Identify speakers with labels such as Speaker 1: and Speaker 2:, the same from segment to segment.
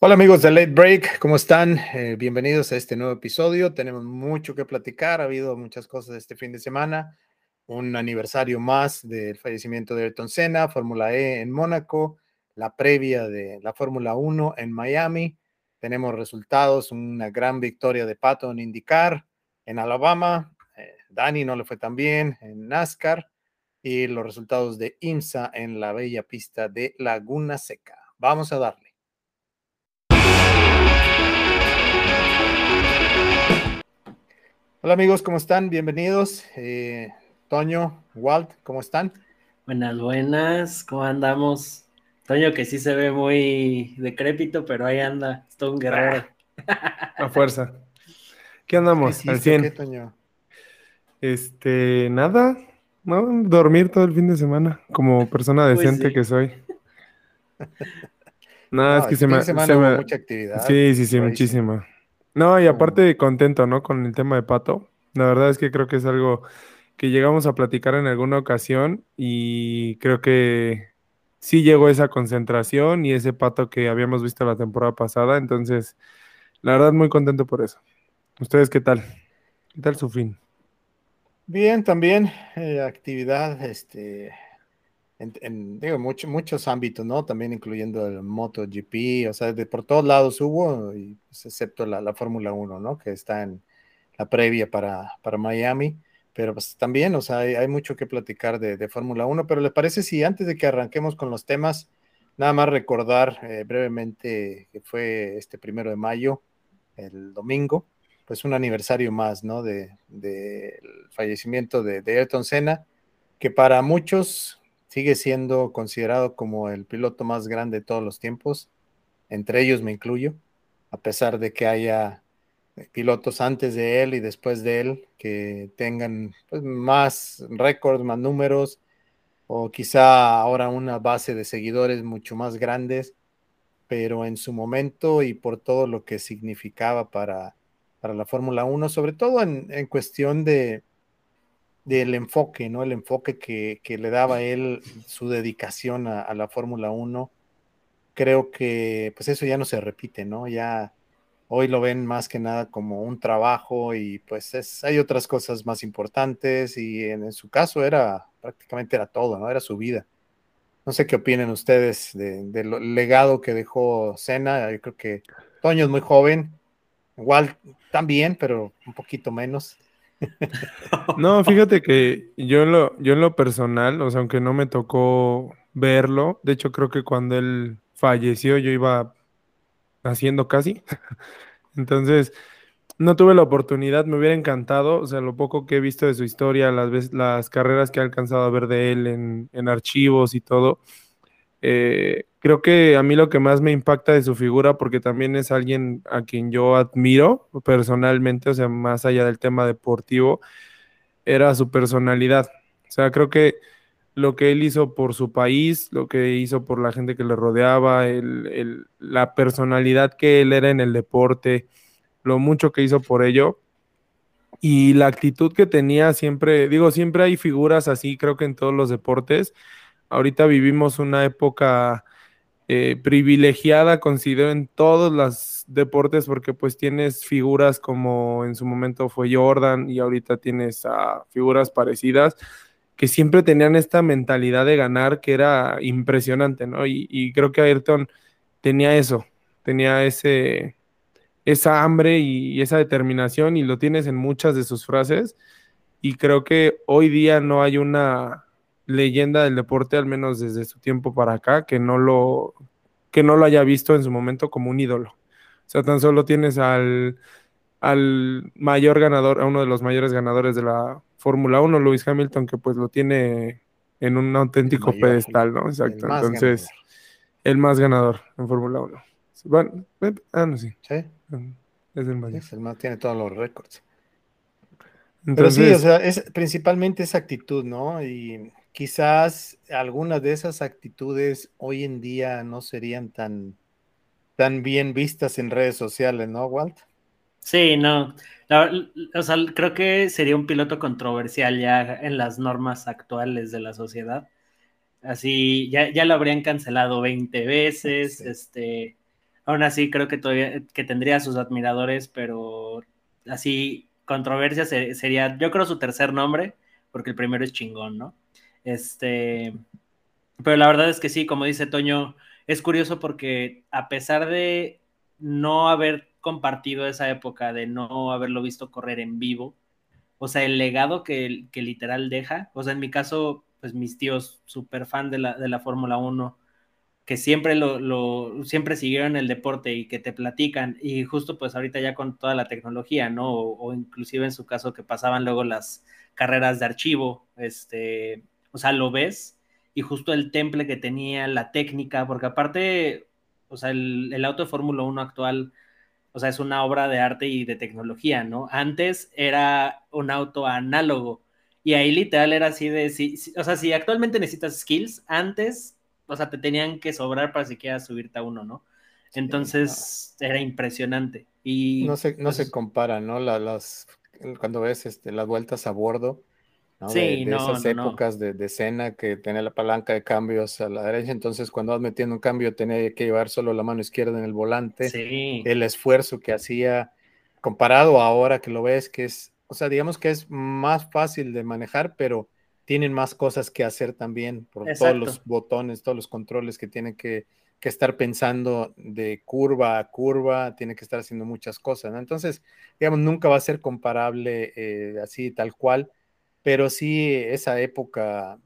Speaker 1: Hola amigos de Late Break, ¿cómo están? Eh, bienvenidos a este nuevo episodio. Tenemos mucho que platicar, ha habido muchas cosas este fin de semana, un aniversario más del fallecimiento de Ayrton Senna, Fórmula E en Mónaco, la previa de la Fórmula 1 en Miami. Tenemos resultados, una gran victoria de Pato en IndyCar, en Alabama, eh, Dani no le fue tan bien en NASCAR y los resultados de IMSA en la bella pista de Laguna Seca. Vamos a darle. Hola amigos, ¿cómo están? Bienvenidos. Eh, Toño, Walt, ¿cómo están?
Speaker 2: Buenas, buenas, ¿cómo andamos? Toño que sí se ve muy decrépito, pero ahí anda, es todo un guerrero.
Speaker 3: A fuerza. ¿Qué andamos?
Speaker 1: ¿Qué hiciste, qué, Toño?
Speaker 3: Este, nada, no, dormir todo el fin de semana, como persona
Speaker 2: Pues
Speaker 3: decente
Speaker 2: sí.
Speaker 3: que soy. No,
Speaker 1: No,
Speaker 3: es que se me, se me-
Speaker 1: mucha actividad.
Speaker 3: Sí, sí, sí, muchísima. No, y aparte contento, ¿no? Con el tema de Pato. La verdad es que creo que es algo que llegamos a platicar en alguna ocasión y creo que sí llegó esa concentración y ese Pato que habíamos visto la temporada pasada. Entonces, la verdad, muy contento por eso. ¿Ustedes qué tal? ¿Qué tal su fin?
Speaker 1: Bien, también eh, actividad, este, en, en, digo, mucho- muchos ámbitos, ¿no? También incluyendo el MotoGP, o sea, de por todos lados hubo, y, pues, excepto la, la Fórmula 1, ¿no? Que está en la previa para, para Miami, pero pues también, o sea, hay, hay mucho que platicar de, de Fórmula 1, pero ¿les parece si antes de que arranquemos con los temas, nada más recordar eh, brevemente que fue este primero de mayo, el domingo? pues un aniversario más, ¿no? De, del fallecimiento de, de Ayrton Senna, que para muchos sigue siendo considerado como el piloto más grande de todos los tiempos, entre ellos me incluyo, a pesar de que haya pilotos antes de él y después de él que tengan pues, más récords, más números, o quizá ahora una base de seguidores mucho más grandes, pero en su momento y por todo lo que significaba para para la Fórmula 1, sobre todo en, en cuestión de del enfoque, ¿no? El enfoque que, que le daba él, su dedicación a, la Fórmula 1. Creo que pues eso ya no se repite, ¿no? Ya hoy lo ven más que nada como un trabajo y pues es, hay otras cosas más importantes y en, su caso era prácticamente era todo, ¿no? Era su vida. No sé qué opinen ustedes de- del legado que dejó Senna. Yo creo que Toño es muy joven, igual también, pero un poquito menos.
Speaker 3: No, fíjate que yo en lo, yo en lo personal, o sea, aunque no me tocó verlo, de hecho creo que cuando él falleció yo iba haciendo casi. Entonces, no tuve la oportunidad, me hubiera encantado, o sea, lo poco que he visto de su historia, las, las carreras que he alcanzado a ver de él en, en archivos y todo, eh, creo que a mí lo que más me impacta de su figura, porque también es alguien a quien yo admiro personalmente, o sea, más allá del tema deportivo, era su personalidad. O sea, creo que lo que él hizo por su país, lo que hizo por la gente que le rodeaba, el- la personalidad que él era en el deporte, lo mucho que hizo por ello y la actitud que tenía siempre, digo, siempre hay figuras así, creo que en todos los deportes. Ahorita vivimos una época eh, privilegiada, considero, en todos los deportes, porque pues tienes figuras como en su momento fue Jordan y ahorita tienes a figuras parecidas que siempre tenían esta mentalidad de ganar que era impresionante, ¿no? Y, creo que Ayrton tenía eso, tenía ese, esa hambre y esa determinación y lo tienes en muchas de sus frases y creo que hoy día no hay una leyenda del deporte, al menos desde su tiempo para acá, que no lo, que no lo haya visto en su momento como un ídolo. O sea, tan solo tienes al, al mayor ganador, a uno de los mayores ganadores de la Fórmula 1, Lewis Hamilton, que pues lo tiene en un auténtico
Speaker 1: mayor,
Speaker 3: pedestal, ¿no? Exacto. Entonces,
Speaker 1: ganador.
Speaker 3: el más ganador en Fórmula 1. Bueno, eh, ah, no, sí,
Speaker 1: Sí,
Speaker 3: es el mayor.
Speaker 1: es el más, tiene todos los récords. Pero sí, o sea, es principalmente esa actitud, ¿no? Y quizás algunas de esas actitudes hoy en día no serían tan, tan bien vistas en redes sociales, ¿no, Walt?
Speaker 2: Sí, no. La- o sea, creo que sería un piloto controversial ya en las normas actuales de la sociedad. Así, ya, ya lo habrían cancelado 20 veces,
Speaker 1: Sí.
Speaker 2: este, aún así creo que todavía que tendría sus admiradores, pero así controversia sería, yo creo su tercer nombre, porque el primero es chingón, ¿no? Este, pero la verdad es que sí, como dice Toño, es curioso porque a pesar de no haber compartido esa época, de no haberlo visto correr en vivo, o sea, el legado que, que literal deja, o sea, en mi caso, pues mis tíos, súper fan de la, de la Fórmula 1, que siempre lo, lo, siempre siguieron el deporte y que te platican, y justo pues ahorita ya con toda la tecnología, ¿no? O, inclusive en su caso que pasaban luego las carreras de archivo, este, o sea, lo ves, y justo el temple que tenía, la técnica, porque aparte, o sea, el, el auto de Fórmula 1 actual o sea, es una obra de arte y de tecnología, ¿no? Antes era un auto análogo y ahí literal era así de, si, o sea, si actualmente necesitas skills, antes, o sea, te tenían que sobrar para siquiera subirte a uno, ¿no? Entonces era impresionante. Y,
Speaker 1: no se, no se pues compara, ¿no? las, cuando ves este, las vueltas a bordo,
Speaker 2: Sí,
Speaker 1: de, esas épocas de, de, escena que tenía la palanca de cambios a la derecha, entonces cuando vas metiendo un cambio tenía que llevar solo la mano izquierda en el volante.
Speaker 2: Sí.
Speaker 1: El esfuerzo que hacía comparado ahora que lo ves que es, o sea, digamos que es más fácil de manejar, pero tienen más cosas que hacer también por todos los botones, todos los controles que tienen que, que, estar pensando de curva a curva, tiene que estar haciendo muchas cosas, ¿no? Entonces, digamos, nunca va a ser comparable eh, así tal cual pero sí esa época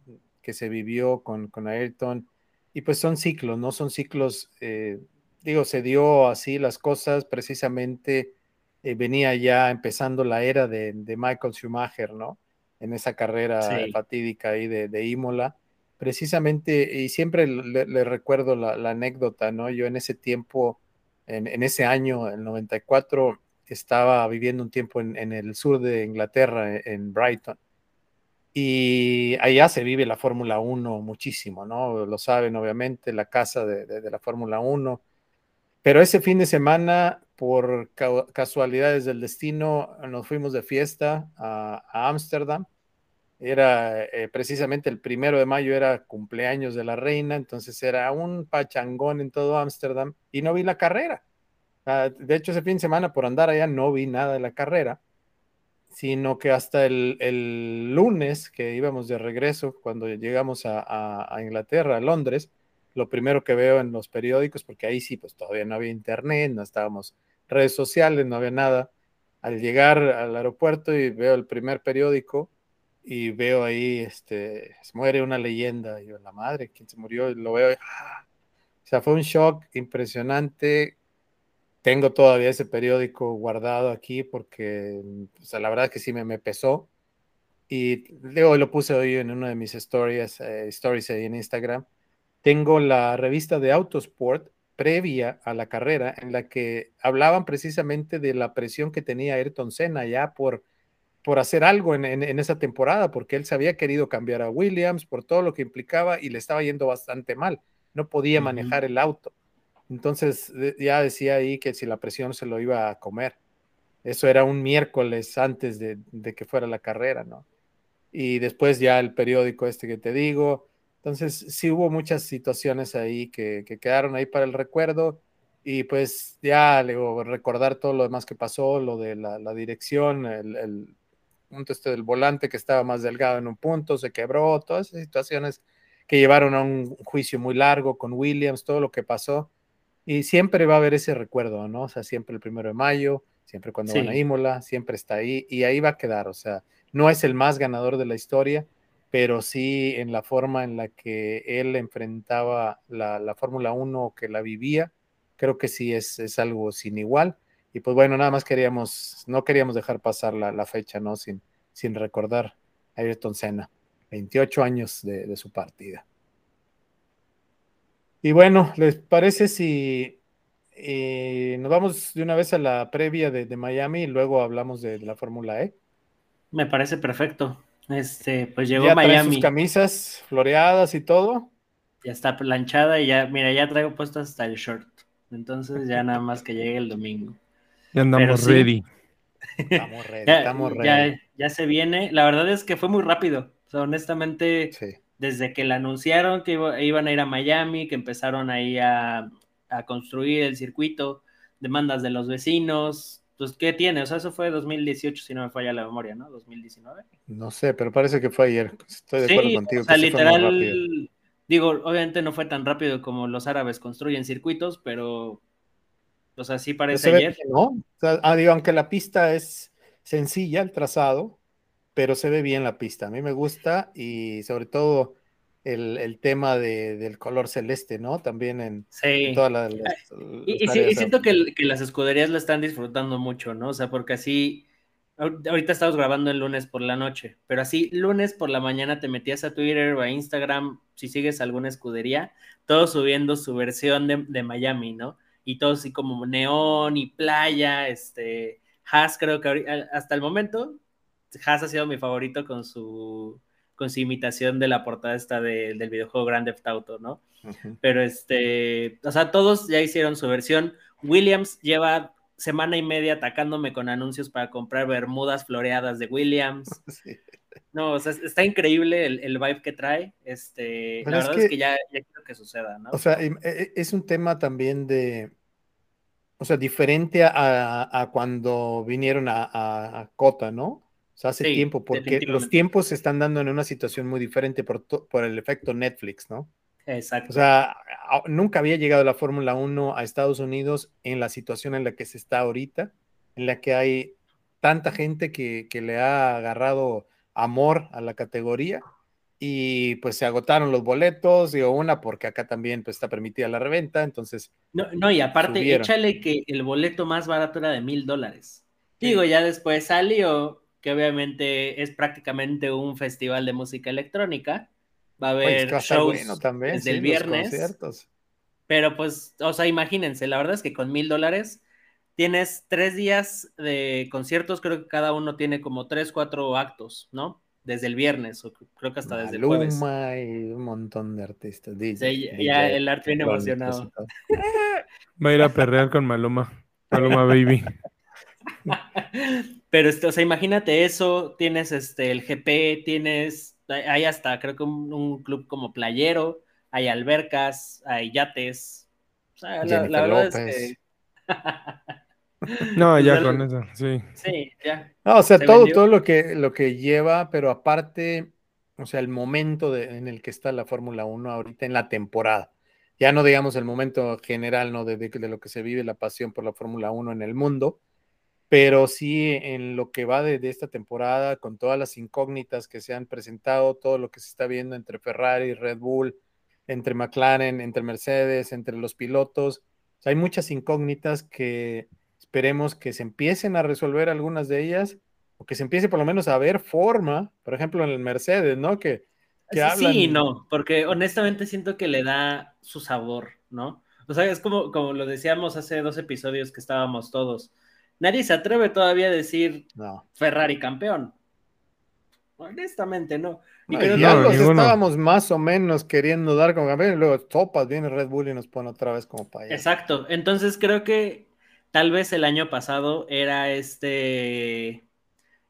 Speaker 1: que se vivió con, con Ayrton, y pues son ciclos, ¿no? Son ciclos, eh, digo, se dio así las cosas, precisamente eh, venía ya empezando la era de, Michael Schumacher, ¿no? En esa carrera fatídica ahí de, de, Imola. Precisamente, y siempre le, recuerdo la, anécdota, ¿no? Yo en ese tiempo, en, en, ese año, el 94, estaba viviendo un tiempo en, en el sur de Inglaterra, en Brighton y allá se vive la Fórmula 1 muchísimo, ¿no? Lo saben, obviamente, la casa de, la Fórmula 1. Pero ese fin de semana, por casualidades del destino, nos fuimos de fiesta a Ámsterdam. Era eh, precisamente el primero de mayo, era cumpleaños de la reina, entonces era un pachangón en todo Ámsterdam y no vi la carrera. Ah, de hecho, ese fin de semana, por andar allá, no vi nada de la carrera sino que hasta el, lunes que íbamos de regreso, cuando llegamos a, Inglaterra, a Londres, lo primero que veo en los periódicos, porque ahí sí, pues todavía no había internet, no estábamos redes sociales, no había nada. Al llegar al aeropuerto y veo el primer periódico y veo ahí, este, se muere una leyenda, y yo, la madre, ¿quién se murió? Lo veo, ¡ah! o sea, fue un shock impresionante, tengo todavía ese periódico guardado aquí porque la verdad es que sí me, me pesó. Y luego lo puse hoy en una de mis stories, eh, stories ahí en Instagram. Tengo la revista de Autosport previa a la carrera en la que hablaban precisamente de la presión que tenía Ayrton Senna ya por, por hacer algo en, en, esa temporada, porque él se había querido cambiar a Williams por todo lo que implicaba y le estaba yendo bastante mal. No podía manejar el auto. Entonces ya decía ahí que si la presión se lo iba a comer. Eso era un miércoles antes de, que fuera la carrera, ¿no? Y después ya el periódico este que te digo. Entonces sí hubo muchas situaciones ahí que, quedaron ahí para el recuerdo. Y pues ya luego recordar todo lo demás que pasó, lo de la, dirección, el, el, punto este del volante que estaba más delgado en un punto, se quebró, todas esas situaciones que llevaron a un juicio muy largo con Williams, todo lo que pasó y siempre va a haber ese recuerdo, ¿no? O sea, siempre el primero de mayo, siempre cuando van a Imola, siempre está ahí y ahí va a quedar. O sea, no es el más ganador de la historia, pero sí en la forma en la que él enfrentaba la, Fórmula 1 que la vivía, creo que sí es, es, algo sin igual. Y pues bueno, nada más queríamos, no queríamos dejar pasar la, fecha, ¿no? Sin, sin recordar a Ayrton Senna, 28 años de su partida. Y bueno, ¿les parece si eh, nos vamos de una vez a la previa de, Miami y luego hablamos de, la Fórmula E?
Speaker 2: Me parece perfecto. Este, pues llegó ¿Ya Miami.
Speaker 1: sus camisas floreadas y todo.
Speaker 2: Ya está planchada y ya, mira, ya traigo puesto hasta el short. Entonces ya nada más que llegue el domingo.
Speaker 3: Ya andamos ready.
Speaker 1: Estamos ready, ya, estamos ready.
Speaker 2: Ya, se viene. La verdad es que fue muy rápido. O sea, honestamente, sí desde que le anunciaron que iban a ir a Miami, que empezaron ahí a, a construir el circuito, demandas de los vecinos. Pues, ¿qué tiene? O sea, eso fue 2018, si no me falla la memoria, ¿no? 2019.
Speaker 1: No sé, pero parece que fue ayer. Estoy de acuerdo contigo.
Speaker 2: O sea, literal, digo, obviamente no fue tan rápido como los árabes construyen circuitos, pero, o sea, sí parece ayer.
Speaker 1: ¿no? O sea, ah, digo, aunque la pista es sencilla, el trazado, pero se ve bien la pista. A mí me gusta y sobre todo el, tema del color celeste, ¿no? También en, todas las...
Speaker 2: y, siento que, las escuderías la están disfrutando mucho, ¿no? O sea, porque así, ahorita estamos grabando el lunes por la noche, pero así lunes por la mañana te metías a Twitter o a Instagram, si sigues alguna escudería, todos subiendo su versión de, de Miami, ¿no? Y todo así como neón y playa, este... Haas creo que hasta el momento, Haas ha sido mi favorito con su con su imitación de la portada esta del videojuego Grand Theft Auto, ¿no? Pero este, o sea, todos ya hicieron su versión. Williams lleva semana y media atacándome con anuncios para comprar bermudas floreadas de Williams. No, o sea, está increíble el, el vibe que trae. Este, la verdad es que, ya, quiero que suceda, ¿no?
Speaker 1: O sea, e, e, es un tema también de, o sea, diferente a, cuando vinieron a, a, Cota, ¿no? Hace tiempo, porque los tiempos se están dando en una situación muy diferente por, por el efecto Netflix, ¿no?
Speaker 2: Exacto.
Speaker 1: O sea, nunca había llegado la Fórmula 1 a Estados Unidos en la situación en la que se está ahorita, en la que hay tanta gente que, le ha agarrado amor a la categoría y pues se agotaron los boletos, digo, una porque acá también pues está permitida la reventa, entonces...
Speaker 2: No, no y aparte, échale que el boleto más barato era de mil dólares. Digo, ya después salió que obviamente es prácticamente un festival de música electrónica. Va a haber shows también, desde el viernes. Pero pues, o sea, imagínense, la verdad es que con mil dólares tienes tres días de conciertos, creo que cada uno tiene como tres, cuatro actos, ¿no? Desde el viernes, o creo que hasta desde el jueves.
Speaker 1: y un montón de artistas.
Speaker 2: ya el arte viene emocionado.
Speaker 3: Va a ir a perrear con Maluma. Maluma Baby.
Speaker 2: Pero, este, o sea, imagínate eso, tienes este, el GP, tienes, hay hasta, creo que un, club como playero, hay albercas, hay yates. O sea, la, verdad es que...
Speaker 3: no, ya con eso, sí.
Speaker 2: Sí, ya.
Speaker 1: o sea, todo, todo lo que, lo que lleva, pero aparte, o sea, el momento en el que está la Fórmula 1 ahorita en la temporada. Ya no digamos el momento general, ¿no? De, de, de lo que se vive, la pasión por la Fórmula 1 en el mundo, pero sí en lo que va de, esta temporada, con todas las incógnitas que se han presentado, todo lo que se está viendo entre Ferrari, Red Bull, entre McLaren, entre Mercedes, entre los pilotos, hay muchas incógnitas que esperemos que se empiecen a resolver algunas de ellas, o que se empiece por lo menos a ver forma, por ejemplo en el Mercedes, ¿no? Que,
Speaker 2: que sí, no, porque honestamente siento que le da su sabor, ¿no? O sea, es como, como lo decíamos hace dos episodios que estábamos todos Nadie se atreve todavía a decir Ferrari campeón. Honestamente, no.
Speaker 1: Y no, estábamos más o menos queriendo dar como campeón y luego topas, viene Red Bull y nos pone otra vez como para
Speaker 2: Exacto. Entonces creo que tal vez el año pasado era este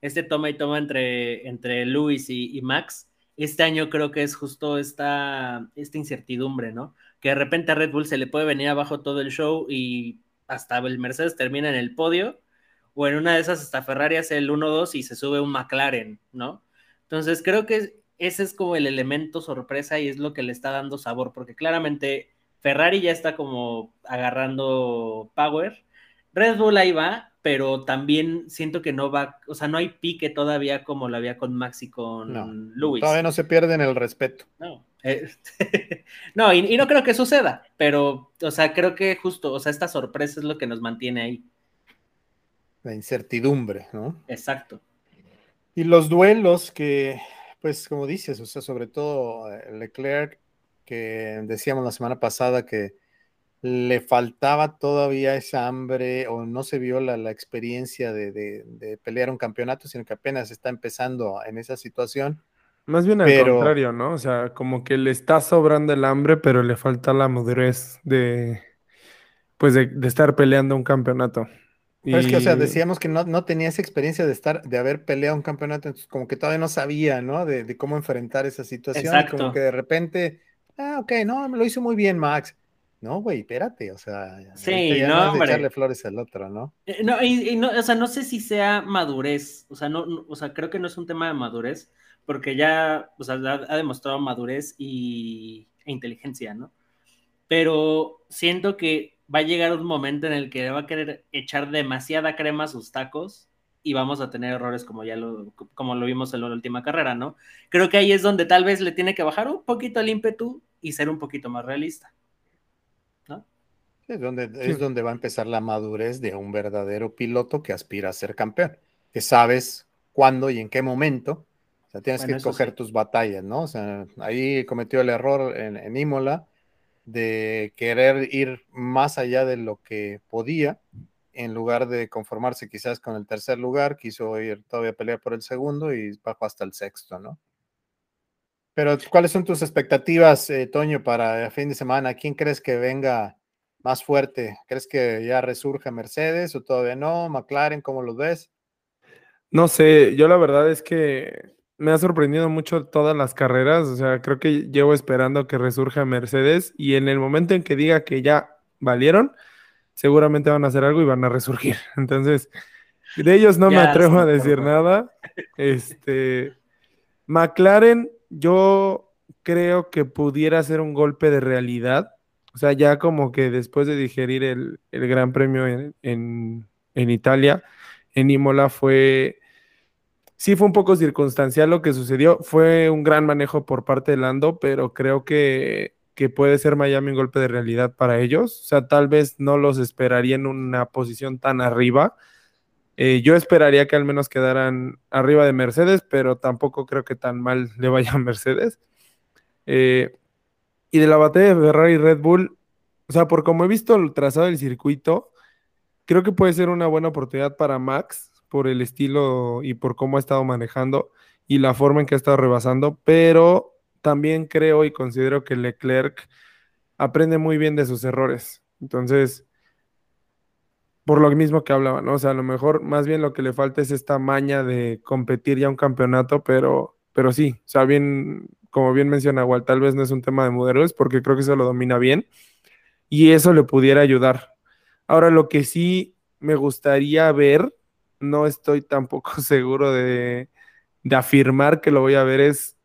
Speaker 2: este toma y toma entre, entre Luis y, Max. Este año creo que es justo esta, esta incertidumbre, ¿no? Que de repente a Red Bull se le puede venir abajo todo el show y hasta el Mercedes termina en el podio, o en una de esas hasta Ferrari hace el 1-2 y se sube un McLaren, ¿no? Entonces creo que ese es como el elemento sorpresa y es lo que le está dando sabor, porque claramente Ferrari ya está como agarrando power, Red Bull ahí va, pero también siento que no va, o sea, no hay pique todavía como lo había con Max y con
Speaker 1: no,
Speaker 2: Lewis.
Speaker 1: Todavía no se pierden el respeto.
Speaker 2: No, este, no, y, no creo que suceda, pero, o sea, creo que justo, o sea, esta sorpresa es lo que nos mantiene ahí.
Speaker 1: La incertidumbre, ¿no?
Speaker 2: Exacto.
Speaker 1: Y los duelos que, pues, como dices, o sea, sobre todo eh, Leclerc, que decíamos la semana pasada que le faltaba todavía esa hambre o no se vio la, experiencia de, de, pelear un campeonato, sino que apenas está empezando en esa situación
Speaker 3: más bien al contrario, ¿no? O sea, como que le está sobrando el hambre, pero le falta la madurez de, pues, de, estar peleando un campeonato.
Speaker 1: Pero es que, o sea, decíamos que no, no, tenía esa experiencia de estar, de haber peleado un campeonato, entonces como que todavía no sabía, ¿no? De, cómo enfrentar esa situación. Como que de repente, ah, ok, no, me lo hizo muy bien Max. No, güey, espérate, o sea,
Speaker 2: sí,
Speaker 1: ya
Speaker 2: no,
Speaker 1: no echarle flores al otro, ¿no?
Speaker 2: Eh, no, y, no, o sea, no sé si sea madurez, o sea, no, o sea, creo que no es un tema de madurez, porque ya, o sea, ha, demostrado madurez y, e inteligencia, ¿no? Pero siento que va a llegar un momento en el que va a querer echar demasiada crema a sus tacos y vamos a tener errores como ya lo, como lo vimos en la última carrera, ¿no? Creo que ahí es donde tal vez le tiene que bajar un poquito el ímpetu y ser un poquito más realista.
Speaker 1: Es donde, es donde va a empezar la madurez de un verdadero piloto que aspira a ser campeón, que sabes cuándo y en qué momento. O sea, tienes que escoger tus batallas, ¿no? O sea, ahí cometió el error en, en Imola de querer ir más allá de lo que podía, en lugar de conformarse quizás con el tercer lugar, quiso ir todavía a pelear por el segundo y bajó hasta el sexto, ¿no? Pero, ¿cuáles son tus expectativas, eh, Toño, para el fin de semana? ¿Quién crees que venga más fuerte? ¿Crees que ya resurja Mercedes o todavía no? ¿McLaren, cómo lo ves?
Speaker 3: No sé, yo la verdad es que me ha sorprendido mucho todas las carreras, o sea, creo que llevo esperando que resurja Mercedes y en el momento en que diga que ya valieron, seguramente van a hacer algo y van a resurgir. Entonces, de ellos no me atrevo a decir nada. Este, McLaren, yo creo que pudiera ser un golpe de realidad. O sea, ya como que después de digerir el, Gran Premio en, en, Italia, en Imola fue, sí fue un poco circunstancial lo que sucedió. Fue un gran manejo por parte de Lando, pero creo que que puede ser Miami un golpe de realidad para ellos. O sea, tal vez no los esperaría en una posición tan arriba. Eh, yo esperaría que al menos quedaran arriba de Mercedes, pero tampoco creo que tan mal le vaya a Mercedes. Eh, y de la batalla de Ferrari y Red Bull, o sea, por como he visto el trazado del circuito, creo que puede ser una buena oportunidad para Max por el estilo y por cómo ha estado manejando y la forma en que ha estado rebasando, pero también creo y considero que Leclerc aprende muy bien de sus errores. Entonces, por lo mismo que hablaba, ¿no? O sea, a lo mejor más bien lo que le falta es esta maña de competir ya un campeonato, pero, pero sí, o sea, bien, como bien menciona Walt, tal vez no es un tema de modelos, porque creo que se lo domina bien y eso le pudiera ayudar. Ahora, lo que sí me gustaría ver, no estoy tampoco seguro de, de afirmar que lo voy a ver, es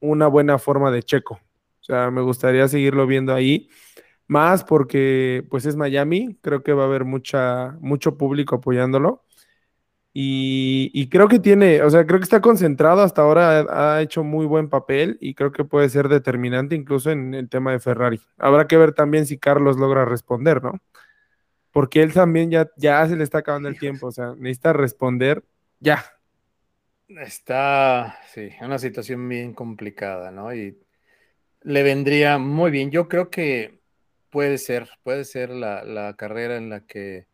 Speaker 3: una buena forma de Checo. O sea, me gustaría seguirlo viendo ahí. Más porque pues es Miami, creo que va a haber mucha, mucho público apoyándolo. Y, creo que tiene, o sea, creo que está concentrado hasta ahora, ha, hecho muy buen papel y creo que puede ser determinante incluso en el tema de Ferrari. Habrá que ver también si Carlos logra responder, ¿no? Porque él también ya, ya se le está acabando el tiempo, o sea, necesita responder ya,
Speaker 1: Está, sí, una situación bien complicada, ¿no? Y le vendría muy bien. Yo creo que puede ser, puede ser la, carrera en la que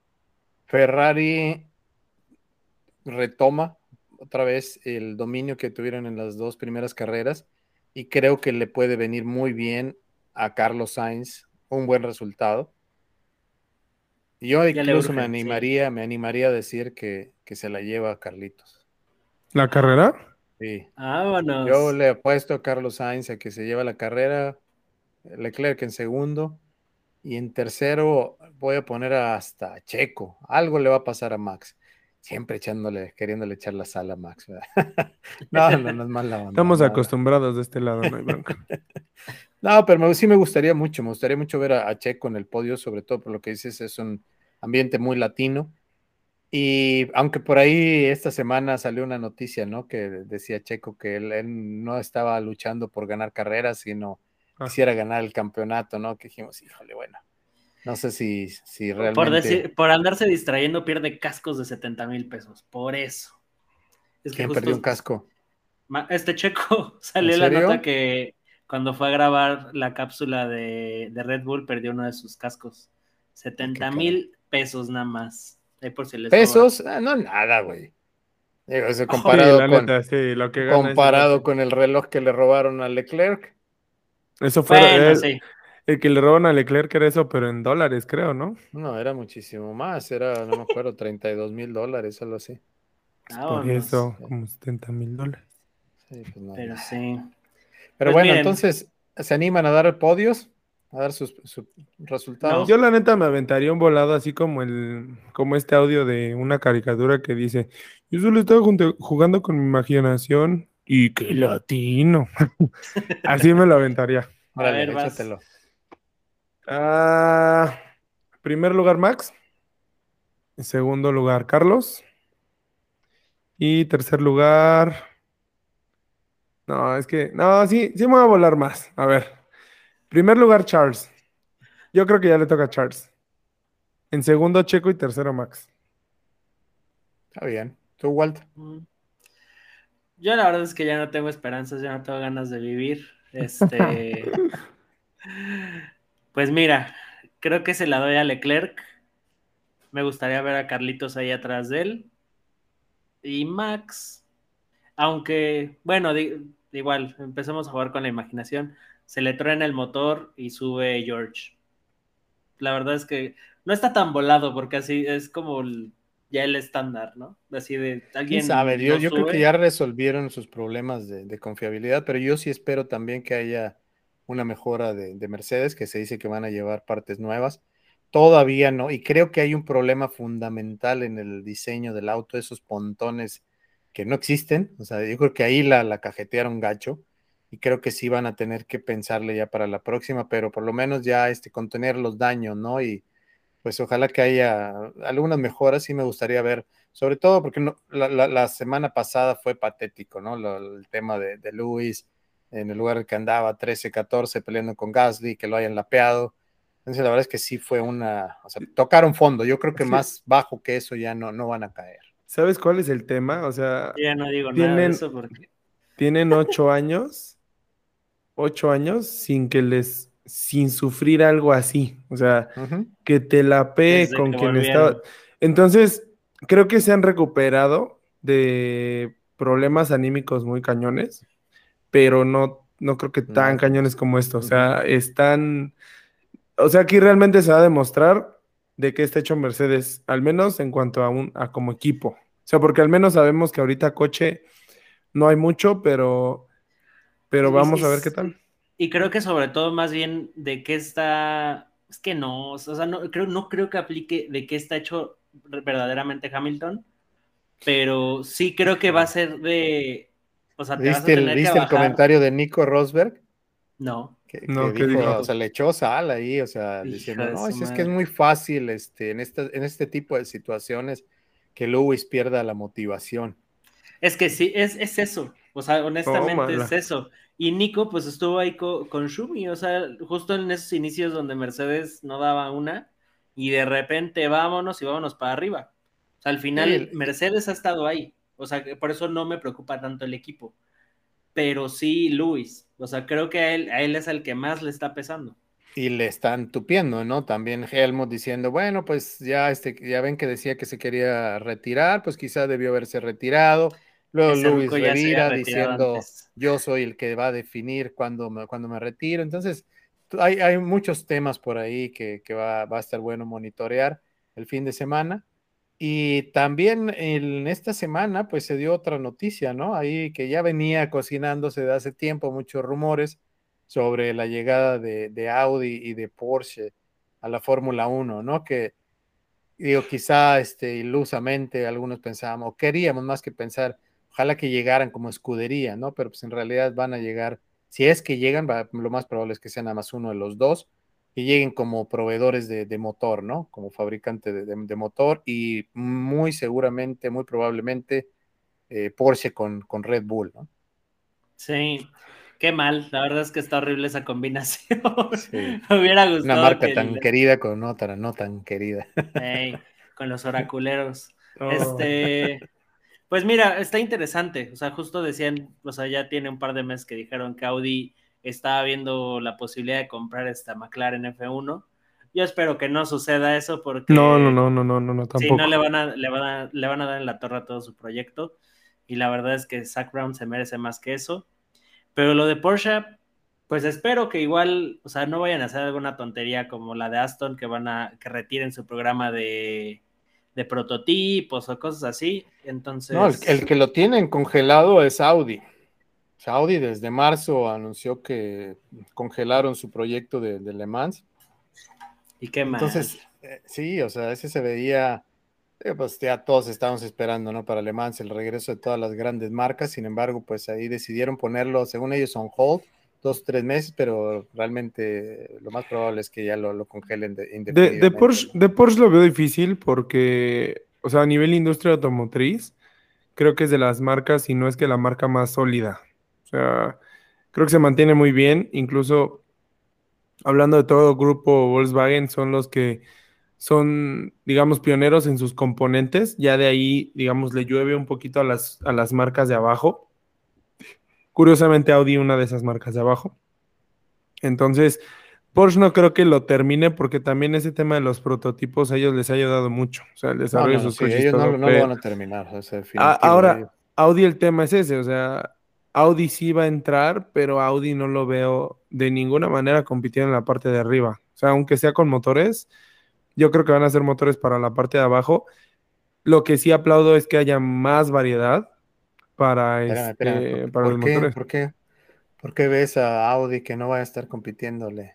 Speaker 1: Ferrari retoma otra vez el dominio que tuvieron en las dos primeras carreras y creo que le puede venir muy bien a Carlos Sainz un buen resultado. Yo incluso me animaría, me animaría a decir que, que se la lleva a Carlitos.
Speaker 3: ¿La carrera?
Speaker 1: Sí.
Speaker 2: Vámonos.
Speaker 1: Yo le apuesto a Carlos Sainz a que se lleva la carrera, Leclerc en segundo, y en tercero voy a poner hasta Checo. Algo le va a pasar a Max. Siempre echándole, queriéndole echar la sala a Max. no, no, no es mala
Speaker 3: Estamos acostumbrados de este lado, no hay
Speaker 1: no, pero sí me gustaría mucho, me gustaría mucho ver a, a Checo en el podio, sobre todo por lo que dices, es un ambiente muy latino y aunque por ahí esta semana salió una noticia, ¿no? Que decía Checo que él, no estaba luchando por ganar carreras, sino ah. quisiera ganar el campeonato, ¿no? Que dijimos, híjole, bueno, no sé si, si realmente...
Speaker 2: Por, decir, por andarse distrayendo pierde cascos de 70 mil pesos, por eso.
Speaker 1: Es ¿Quién perdió un casco?
Speaker 2: Este Checo, salió la nota que cuando fue a grabar la cápsula de, Red Bull perdió uno de sus cascos. 70 mil pesos nada más.
Speaker 1: Pesos, ah, no nada, güey. comparado, con, comparado con el reloj que le robaron a Leclerc.
Speaker 3: Eso fue el, que le robaron a Leclerc era eso, pero en dólares, creo, ¿no?
Speaker 1: No, era muchísimo más, era, no me acuerdo, 32 mil dólares, algo así.
Speaker 3: Por eso, como 70 mil dólares.
Speaker 2: Sí, pues pero sí.
Speaker 1: Pero pues bueno, entonces, ¿se animan a dar podios? a dar sus, sus resultados.
Speaker 3: Yo la neta me aventaría un volado así como el, como este audio de una caricatura que dice, yo solo estaba jugando con mi imaginación y qué latino. así me lo aventaría.
Speaker 1: A ver, échatelo.
Speaker 3: Ah, primer lugar, Max. En segundo lugar, Carlos. Y tercer lugar. No, es que. No, sí, sí me voy a volar más. A ver. Primer lugar, Charles. Yo creo que ya le toca a Charles. En segundo, Checo y tercero, Max.
Speaker 1: Está bien. ¿Tú, Walt?
Speaker 2: Mm. Yo la verdad es que ya no tengo esperanzas, ya no tengo ganas de vivir. Este. pues mira, creo que se la doy a Leclerc. Me gustaría ver a Carlitos ahí atrás de él. Y Max, aunque, bueno, igual, empecemos a jugar con la imaginación. Se le truena el motor y sube George. La verdad es que no está tan volado porque así es como ya el estándar, ¿no? Así de alguien.
Speaker 1: sabe? Yo, yo creo que ya resolvieron sus problemas de, confiabilidad, pero yo sí espero también que haya una mejora de, de Mercedes, que se dice que van a llevar partes nuevas Todavía no, y creo que hay un problema fundamental en el diseño del auto, esos pontones que no existen, o sea, yo creo que ahí la, la cajetearon gacho, y creo que sí van a tener que pensarle ya para la próxima, pero por lo menos ya este, contener los daños, ¿no? Y pues ojalá que haya algunas mejoras, sí me gustaría ver, sobre todo porque no, la, semana pasada fue patético, ¿no? el tema de, de Luis, en el lugar que andaba 13-14 peleando con Gasly, que lo hayan lapeado entonces, la verdad es que sí fue una. O sea, tocaron fondo. Yo creo que más bajo que eso ya no, no van a caer.
Speaker 3: ¿Sabes cuál es el tema? O sea.
Speaker 2: Ya no digo tienen, nada de eso porque.
Speaker 3: Tienen ocho años. Ocho años sin que les. Sin sufrir algo así. O sea, que te la pe con quien estaba. Entonces, creo que se han recuperado de problemas anímicos muy cañones, pero no, no creo que tan cañones como esto. O sea, están o sea, aquí realmente se va a demostrar de qué está hecho Mercedes, al menos en cuanto a, un, a como equipo. O sea, porque al menos sabemos que ahorita coche no hay mucho, pero, pero vamos a ver qué tal.
Speaker 2: Y creo que sobre todo más bien de qué está, es que no, o sea, no creo, no creo que aplique de qué está hecho verdaderamente Hamilton, pero sí creo que va a ser de, o sea,
Speaker 1: te ¿Viste, el, ¿viste el comentario de Nico Rosberg?
Speaker 2: No
Speaker 1: no, dijo, o sea, le echó sal ahí, o sea, diciendo, no, es, que es muy fácil este, en, este, en este tipo de situaciones que Lewis pierda la motivación.
Speaker 2: Es que sí, es, es eso, o sea, honestamente es eso. Y Nico, pues estuvo ahí con, con Shumi, o sea, justo en esos inicios donde Mercedes no daba una, y de repente vámonos y vámonos para arriba. O sea, al final Mercedes ha estado ahí, o sea, por eso no me preocupa tanto el equipo pero sí Luis. O sea, creo que a él, a él es el que más le está pesando.
Speaker 1: Y le están tupiendo, ¿no? También Helmut diciendo, bueno, pues ya, este, ya ven que decía que se quería retirar, pues quizá debió haberse retirado. Luego Luis Revira diciendo, yo soy el que va a definir cuando me, cuando me retiro. Entonces, hay, hay muchos temas por ahí que, que va, va a estar bueno monitorear el fin de semana. Y también en esta semana, pues se dio otra noticia, ¿no? Ahí que ya venía cocinándose de hace tiempo muchos rumores sobre la llegada de, Audi y de Porsche a la Fórmula 1, ¿no? Que, digo, quizá este, ilusamente algunos pensábamos, o queríamos más que pensar, ojalá que llegaran como escudería, ¿no? Pero pues en realidad van a llegar, si es que llegan, lo más probable es que sean nada más uno de los dos que lleguen como proveedores de, motor, ¿no? Como fabricante de, motor y muy seguramente, muy probablemente eh, Porsche con, con, Red Bull, ¿no?
Speaker 2: Sí, qué mal, la verdad es que está horrible esa combinación. Me hubiera gustado.
Speaker 1: Una marca tan querida con otra no tan querida.
Speaker 2: con los oraculeros. Oh. Este, pues mira, está interesante, o sea, justo decían, o sea, ya tiene un par de meses que dijeron que Audi estaba viendo la posibilidad de comprar esta McLaren F1. Yo espero que no suceda eso porque...
Speaker 3: No, no, no, no, no, no, tampoco.
Speaker 2: Si no, le van, a, le, van a, le van a dar en la torre a todo su proyecto. Y la verdad es que Zach Brown se merece más que eso. Pero lo de Porsche, pues espero que igual, o sea, no vayan a hacer alguna tontería como la de Aston, que van a, que retiren su programa de, de prototipos o cosas así. Entonces...
Speaker 1: No, el, el que lo tienen congelado es Audi. Audi desde marzo anunció que congelaron su proyecto de, Le Mans.
Speaker 2: ¿Y qué más?
Speaker 1: Entonces, eh, sí, o sea, ese se veía, eh, pues ya todos estábamos esperando, ¿no? Para Le Mans, el regreso de todas las grandes marcas. Sin embargo, pues ahí decidieron ponerlo, según ellos, on hold dos, tres meses, pero realmente lo más probable es que ya lo, congelen de,
Speaker 3: de, de, Porsche, de Porsche lo veo difícil porque, o sea, a nivel industria automotriz, creo que es de las marcas, y no es que la marca más sólida. Sea, creo que se mantiene muy bien, incluso hablando de todo grupo Volkswagen, son los que son, digamos, pioneros en sus componentes. Ya de ahí, digamos, le llueve un poquito a las, a las marcas de abajo. Curiosamente, Audi, una de esas marcas de abajo. Entonces, Porsche no creo que lo termine porque también ese tema de los prototipos a ellos les ha ayudado mucho. O sea, el desarrollo de sus
Speaker 1: sí, Ellos no, lo van a terminar.
Speaker 3: ahora, Audi el tema es ese, o sea, Audi sí va a entrar, pero Audi no lo veo de ninguna manera compitiendo en la parte de arriba. O sea, aunque sea con motores, yo creo que van a ser motores para la parte de abajo. Lo que sí aplaudo es que haya más variedad para, este, para los motores.
Speaker 1: ¿por qué? ¿Por qué ves a Audi que no va a estar compitiéndole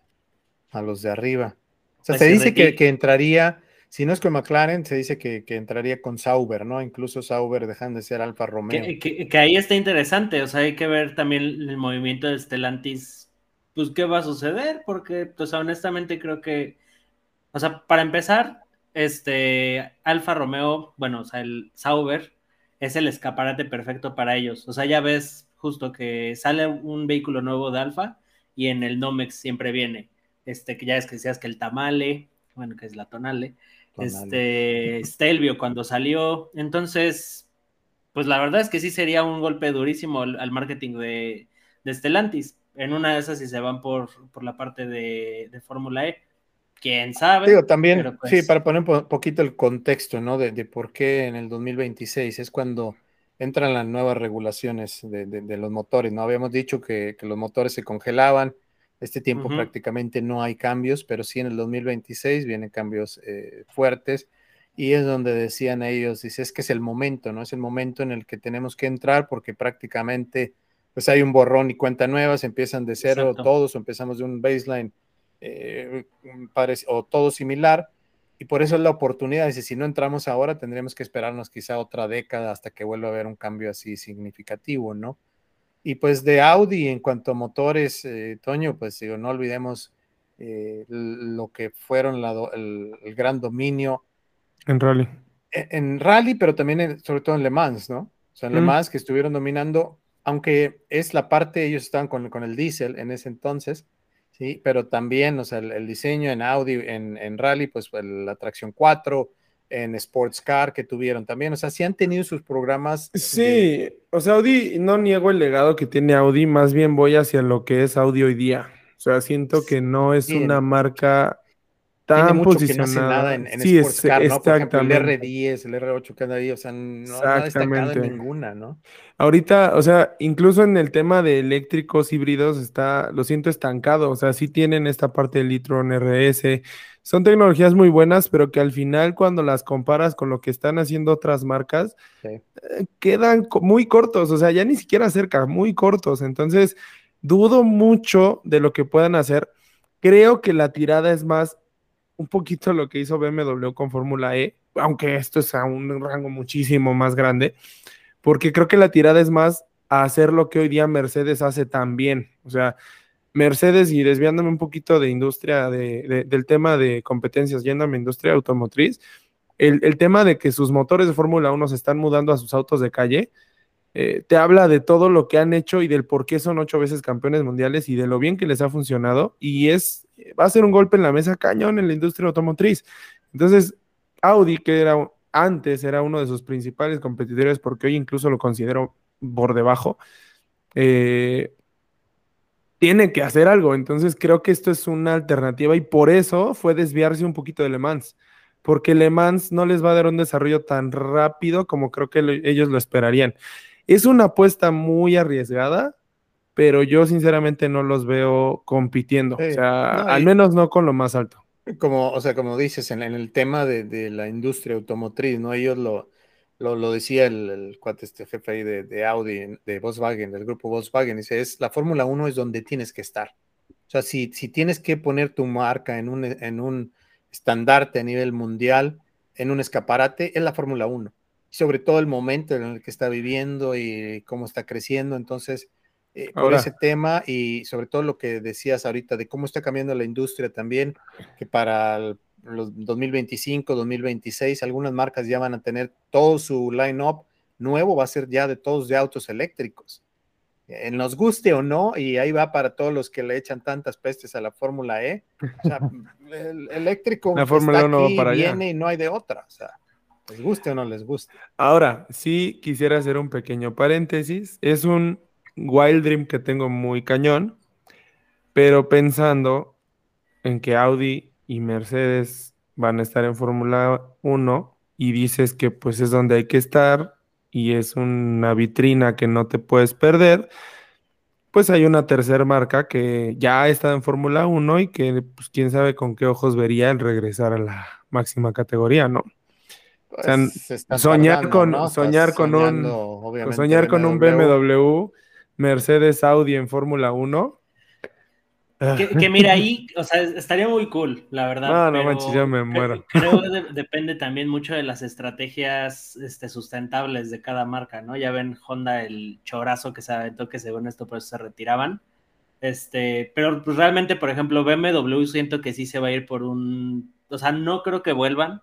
Speaker 1: a los de arriba? O sea, pues se dice que, entraría, si no es con McLaren, se dice que, entraría con Sauber, ¿no? Incluso Sauber dejando de ser Alfa Romeo.
Speaker 2: Que, ahí está interesante, o sea, hay que ver también el movimiento de Stellantis, pues qué va a suceder, porque, pues honestamente creo que, o sea, para empezar, este, Alfa Romeo, bueno, o sea, el Sauber, es el escaparate perfecto para ellos. O sea, ya ves justo que sale un vehículo nuevo de Alfa y en el Nomex siempre viene. Este, que ya es que decías que el Tamale, bueno, que es la Tonale, este, Stelvio cuando salió. Entonces, pues la verdad es que sí sería un golpe durísimo al, marketing de, de, Stellantis. En una de esas, si se van por, por la parte de, de Fórmula E quién sabe.
Speaker 1: Digo, también, sí, pues para poner un poquito el contexto, ¿no? De, por qué en el 2026 es cuando entran las nuevas regulaciones de, los motores, ¿no? Habíamos dicho que, los motores se congelaban, este tiempo prácticamente no hay cambios, pero sí en el 2026 vienen cambios eh, fuertes y es donde decían ellos, dice, es que es el momento, ¿no? Es el momento en el que tenemos que entrar porque prácticamente pues hay un borrón y cuenta nueva, se empiezan de cero todos o empezamos de un baseline eh, o todo similar, y por eso es la oportunidad. Dice, si no entramos ahora, tendremos que esperarnos quizá otra década hasta que vuelva a haber un cambio así significativo, ¿no? Y pues de Audi en cuanto a motores, eh, Toño, pues digo, no olvidemos eh, lo que fueron el, gran dominio.
Speaker 3: En rally.
Speaker 1: E, en, rally, pero también sobre todo en Le Mans, ¿no? O sea, en Le Mans que estuvieron dominando, aunque es la parte, ellos estaban con, con el diésel en ese entonces, Sí, pero también, o sea, el, diseño en Audi, en, en Rally, pues la tracción 4, en Sports Car que tuvieron también, o sea, sí han tenido sus programas.
Speaker 3: Sí, o sea, Audi, no niego el legado que tiene Audi, más bien voy hacia lo que es Audi hoy día. O sea, siento que no es una marca tan mucho posicionada.
Speaker 1: en, en sí, Sports Car, ¿no? Por ejemplo, el R10, el R8 que anda ahí, o sea, no, ha destacado en ninguna, ¿no?
Speaker 3: Ahorita, o sea, incluso en el tema de eléctricos híbridos está, lo siento estancado, o sea, sí tienen esta parte del Litron RS, son tecnologías muy buenas, pero que al final cuando las comparas con lo que están haciendo otras marcas, eh, quedan muy cortos, o sea, ya ni siquiera cerca, muy cortos, entonces dudo mucho de lo que puedan hacer. Creo que la tirada es más un poquito lo que hizo BMW con Fórmula E, aunque esto es a un rango muchísimo más grande, porque creo que la tirada es más a hacer lo que hoy día Mercedes hace tan bien. O sea, Mercedes, y desviándome un poquito de industria, del tema de competencias, yendo a industria automotriz, el, el tema de que sus motores de Fórmula 1 se están mudando a sus autos de calle, eh, te habla de todo lo que han hecho y del por qué son ocho veces campeones mundiales y de lo bien que les ha funcionado. Y es, va a ser un golpe en la mesa cañón en la industria automotriz. Entonces, Audi, que era antes era uno de sus principales competidores, porque hoy incluso lo considero por debajo, eh, tiene que hacer algo. Entonces, creo que esto es una alternativa y por eso fue desviarse un poquito de Le Mans porque Le Mans no les va a dar un desarrollo tan rápido como creo que ellos lo esperarían. Es una apuesta muy arriesgada, pero yo sinceramente no los veo compitiendo. o sea, al menos no con lo más alto.
Speaker 1: Como, o sea, como dices, en, el tema de, la industria automotriz, ¿no? Ellos lo, lo, decía el, cuate, este jefe ahí de, Audi, de Volkswagen, del grupo Volkswagen, dice, es, la Fórmula 1 es donde tienes que estar. O sea, si, si tienes que poner tu marca en un, en un estandarte a nivel mundial, en un escaparate, es la Fórmula 1. Sobre todo el momento en el que está viviendo y cómo está creciendo. Entonces, eh, por ese tema y sobre todo lo que decías ahorita de cómo está cambiando la industria también, que para los 2025, 2026, algunas marcas ya van a tener todo su line-up nuevo, va a ser ya de todos de autos eléctricos. En nos guste o no, y ahí va para todos los que le echan tantas pestes a la Fórmula E. O sea, el eléctrico
Speaker 3: la Fórmula
Speaker 1: aquí, para viene y no hay de otra. O sea, les guste o no les guste.
Speaker 3: Ahora, sí quisiera hacer un pequeño paréntesis. Es un Wild Dream que tengo muy cañón, pero pensando en que Audi y Mercedes van a estar en Fórmula 1 y dices que pues es donde hay que estar y es una vitrina que no te puedes perder, pues hay una tercera marca que ya ha estado en Fórmula 1 y que pues quién sabe con qué ojos vería el regresar a la máxima categoría, ¿no? Pues, soñar con soñar con un soñar con un BMW, Mercedes Audi en Fórmula 1
Speaker 2: que, mira ahí, o sea, estaría muy cool, la verdad.
Speaker 3: No, no manches, ya me muero.
Speaker 2: Creo que depende también mucho de las estrategias este, sustentables de cada marca, ¿no? Ya ven Honda el chorazo que se aventó que según esto pues se retiraban. Este, pero pues realmente, por ejemplo, BMW siento que sí se va a ir por un, o sea, no creo que vuelvan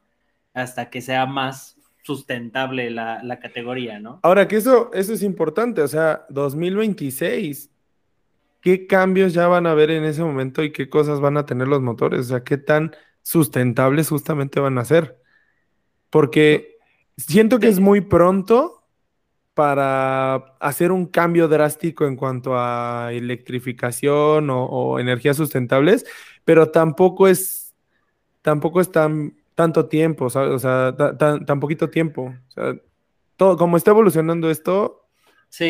Speaker 2: hasta que sea más sustentable la, la categoría, ¿no?
Speaker 3: Ahora que eso, eso es importante, o sea, 2026 qué cambios ya van a haber en ese momento y qué cosas van a tener los motores, o sea, qué tan sustentables justamente van a ser. Porque siento que es muy pronto para hacer un cambio drástico en cuanto a electrificación o, energías sustentables, pero tampoco es, tampoco es tan, tanto tiempo, ¿sabes? o sea, tan, poquito tiempo. O sea, todo, como está evolucionando esto,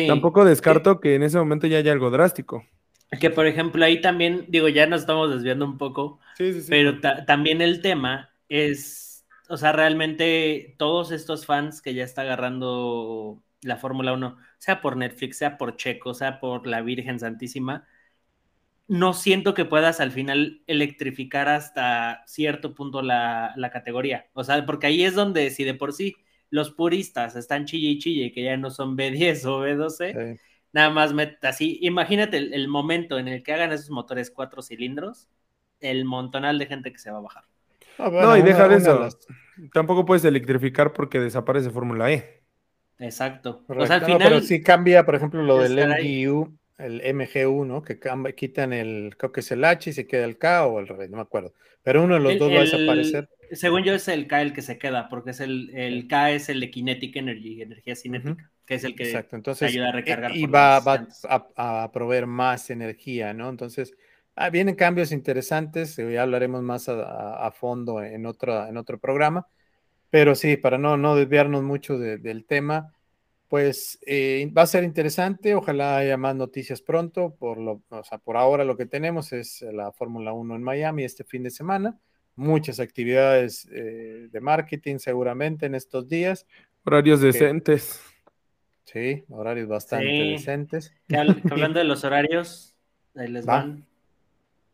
Speaker 3: tampoco descarto que en ese momento ya haya algo drástico.
Speaker 2: Que por ejemplo ahí también, digo, ya nos estamos desviando un poco, pero también el tema es, o sea, realmente todos estos fans que ya está agarrando la Fórmula 1, sea por Netflix, sea por Checo, sea por la Virgen Santísima, no siento que puedas al final electrificar hasta cierto punto la, la, categoría. O sea, porque ahí es donde si de por sí los puristas están chille y chille, que ya no son B10 o B12, nada más así, imagínate el, momento en el que hagan esos motores cuatro cilindros, el montonal de gente que se va a bajar.
Speaker 3: Ah, no, y deja de eso. Tampoco puedes electrificar porque desaparece Fórmula E.
Speaker 2: Exacto.
Speaker 1: O sea, al final. pero si cambia, por ejemplo, lo del MGU, el MGU, ¿no? Que quitan el, creo que es el H y se queda el K o el revés, no me acuerdo. Pero uno de los dos va a desaparecer.
Speaker 2: Según yo es el K el que se queda, porque es el, el K es el de Kinetic Energy, energía cinética, que es el que ayuda a recargar.
Speaker 1: Y va, a, proveer más energía, ¿no? Entonces, ah, vienen cambios interesantes, ya hablaremos más a, fondo en otro, en otro programa, pero sí, para no, no desviarnos mucho del tema, pues eh, va a ser interesante, ojalá haya más noticias pronto, por, lo, o sea, por ahora lo que tenemos es la Fórmula 1 en Miami este fin de semana muchas actividades eh, de marketing seguramente en estos días.
Speaker 3: Horarios decentes.
Speaker 1: Sí, horarios bastante decentes.
Speaker 2: hablando de los horarios, ahí les van.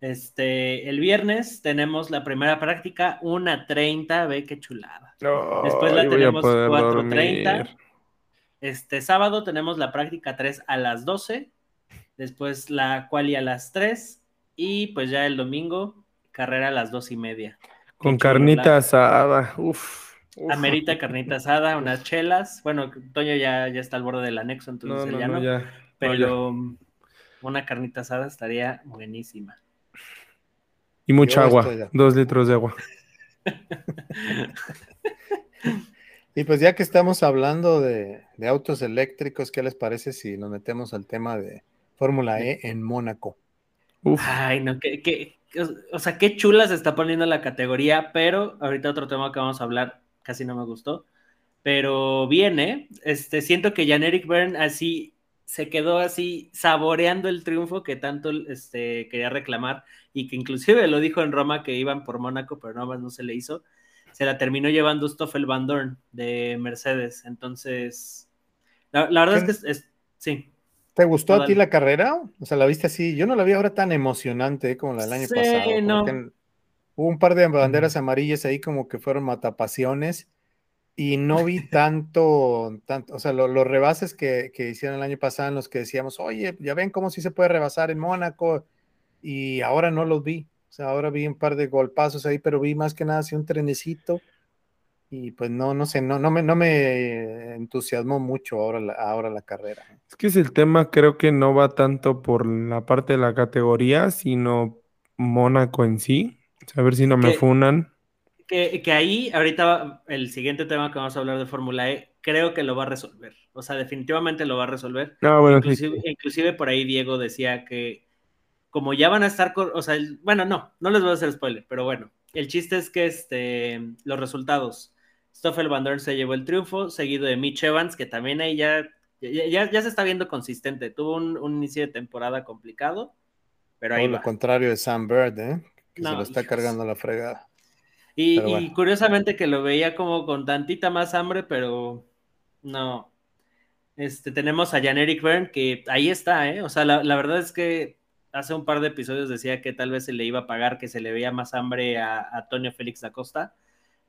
Speaker 2: Este, el viernes tenemos la primera práctica, 1.30, ve qué chulada. Después la tenemos 4.30. Este sábado tenemos la práctica 3 a las 12. Después la quali a las 3. Y pues ya el domingo carrera a las dos y media.
Speaker 3: Con carnita asada, uf.
Speaker 2: Amerita carnita asada, unas chelas. Bueno, Toño ya, ya está al borde del anexo, entonces ya no. pero una carnita asada estaría buenísima.
Speaker 3: Y mucha agua, dos litros de agua.
Speaker 1: y pues ya que estamos hablando de, de, autos eléctricos, ¿qué les parece si nos metemos al tema de Fórmula E en Mónaco?
Speaker 2: Ay, no, que, o sea, qué chula se está poniendo la categoría, pero ahorita otro tema que vamos a hablar casi no me gustó. Pero viene, este, siento que Jan Eric Byrne así se quedó así saboreando el triunfo que tanto este, quería reclamar y que inclusive lo dijo en Roma que iban por Mónaco, pero nada más no se le hizo. Se la terminó llevando Stoffel Van Dorn de Mercedes. Entonces, la, verdad es que es, sí.
Speaker 1: ¿Te gustó a ti la carrera? O sea, la viste así. Yo no la vi ahora tan emocionante como la del año pasado. No. Hubo un par de banderas amarillas ahí como que fueron matapasiones y no vi tanto, tanto o sea, los rebases que, que, hicieron el año pasado en los que decíamos, oye, ya ven cómo sí se puede rebasar en Mónaco y ahora no los vi. O sea, ahora vi un par de golpazos ahí, pero vi más que nada así un trenecito y pues no, no sé, no, no, me, no me entusiasmó mucho ahora la, ahora la carrera.
Speaker 3: Es que es el tema, creo que no va tanto por la parte de la categoría, sino Mónaco en sí. A ver si no me funan.
Speaker 2: Que, que, ahí, ahorita, el siguiente tema que vamos a hablar de Fórmula E, creo que lo va a resolver. O sea, definitivamente lo va a resolver.
Speaker 3: No, bueno,
Speaker 2: inclusive, inclusive por ahí Diego decía que como ya van a estar, o sea, bueno, no, no les voy a hacer spoiler, pero bueno, el chiste es que este, los resultados. Stoffel Van Dorn se llevó el triunfo, seguido de Mitch Evans, que también ahí ya, ya, ya se está viendo consistente. Tuvo un, un, inicio de temporada complicado, pero ahí
Speaker 1: Todo
Speaker 2: va.
Speaker 1: lo contrario de Sam Bird, ¿eh? Que se lo está cargando la fregada.
Speaker 2: Y, y, curiosamente que lo veía como con tantita más hambre, pero no. Este, tenemos a Jan Eric Byrne, que ahí está, ¿eh? O sea, la, la verdad es que hace un par de episodios decía que tal vez se le iba a pagar, que se le veía más hambre a, Antonio Félix da Costa,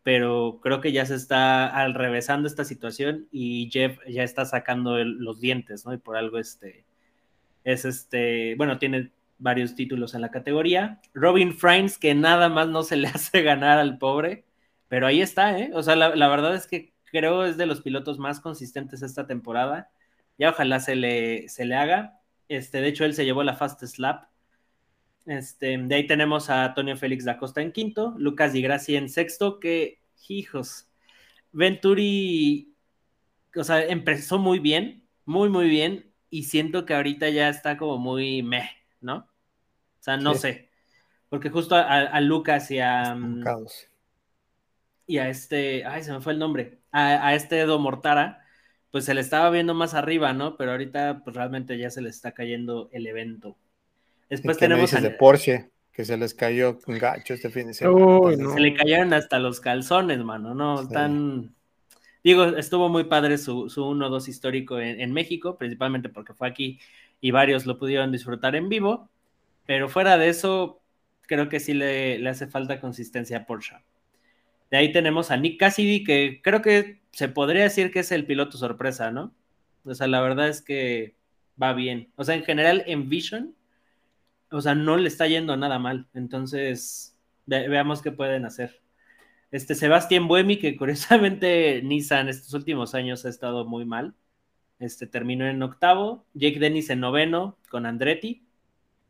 Speaker 2: pero creo que ya se está al revésando esta situación y Jeff ya está sacando los dientes, ¿no? Y por algo este es este, bueno, tiene varios títulos en la categoría. Robin Frames, que nada más no se le hace ganar al pobre, pero ahí está, ¿eh? O sea, la, verdad es que creo es de los pilotos más consistentes esta temporada. Ya ojalá se le, se le haga. Este, de hecho, él se llevó la Fastest Lap. Este, de ahí tenemos a Antonio Félix da Costa en quinto, Lucas Di Gracia en sexto, que, hijos, Venturi, o sea, empezó muy bien, muy, muy bien, y siento que ahorita ya está como muy meh, ¿no? O sea, no sé, porque justo a, Lucas y a... Mm, y a este, ay, se me fue el nombre, a, a este Edo Mortara, pues se le estaba viendo más arriba, ¿no? Pero ahorita pues realmente ya se le está cayendo el evento.
Speaker 1: Después tenemos a... de Porsche, que se les cayó un gacho este fin de semana.
Speaker 2: Se le cayeron hasta los calzones, mano, ¿no? Tan... Digo, estuvo muy padre su, su 1-2 histórico en, México, principalmente porque fue aquí y varios lo pudieron disfrutar en vivo, pero fuera de eso, creo que sí le, le hace falta consistencia a Porsche. Ahí tenemos a Nick Cassidy, que creo que se podría decir que es el piloto sorpresa, ¿no? O sea, la verdad es que va bien. O sea, en general en Vision, o sea, no le está yendo nada mal. Entonces, veamos qué pueden hacer. Este Sebastián Buemi, que curiosamente Nissan estos últimos años ha estado muy mal. Este terminó en octavo. Jake Dennis en noveno con Andretti.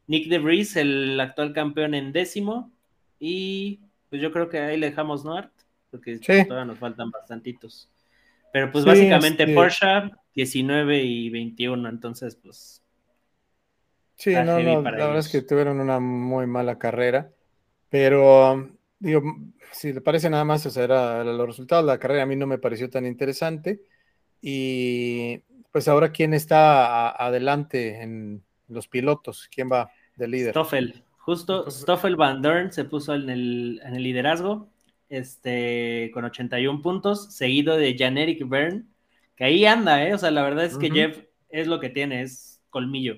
Speaker 2: Nick DeVries, el actual campeón en décimo. Y pues yo creo que ahí le dejamos, ¿no, Art? Porque todavía nos faltan bastantitos. Pero pues básicamente este Porsche 19 y 21, entonces pues...
Speaker 1: Sí, no, no, la verdad es que tuvieron una muy mala carrera, pero digo, si le parece nada más, o sea, era, los resultados la carrera a mí no me pareció tan interesante y pues ahora quién está adelante en los pilotos, quién va de líder.
Speaker 2: Stoffel, justo Stoffel Van Dorn se puso en el, en el liderazgo este, con 81 puntos, seguido de Jan-Eric Byrne, que ahí anda, ¿eh? O sea, la verdad es que Jeff es lo que tiene, es colmillo.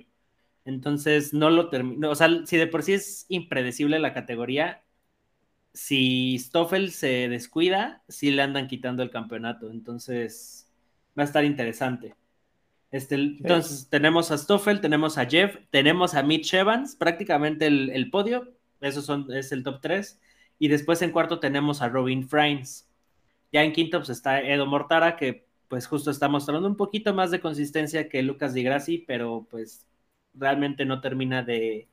Speaker 2: Entonces, no lo termino. O sea, si de por sí es impredecible la categoría, si Stoffel se descuida, sí le andan quitando el campeonato. Entonces, va a estar interesante. Este, entonces, tenemos a Stoffel, tenemos a Jeff, tenemos a Mitch Evans, prácticamente el, el podio. Eso son, es el top 3. Y después en cuarto tenemos a Robin Frains. Ya en quinto pues, está Edo Mortara, que pues justo está mostrando un poquito más de consistencia que Lucas Di Grassi, pero pues realmente no termina de,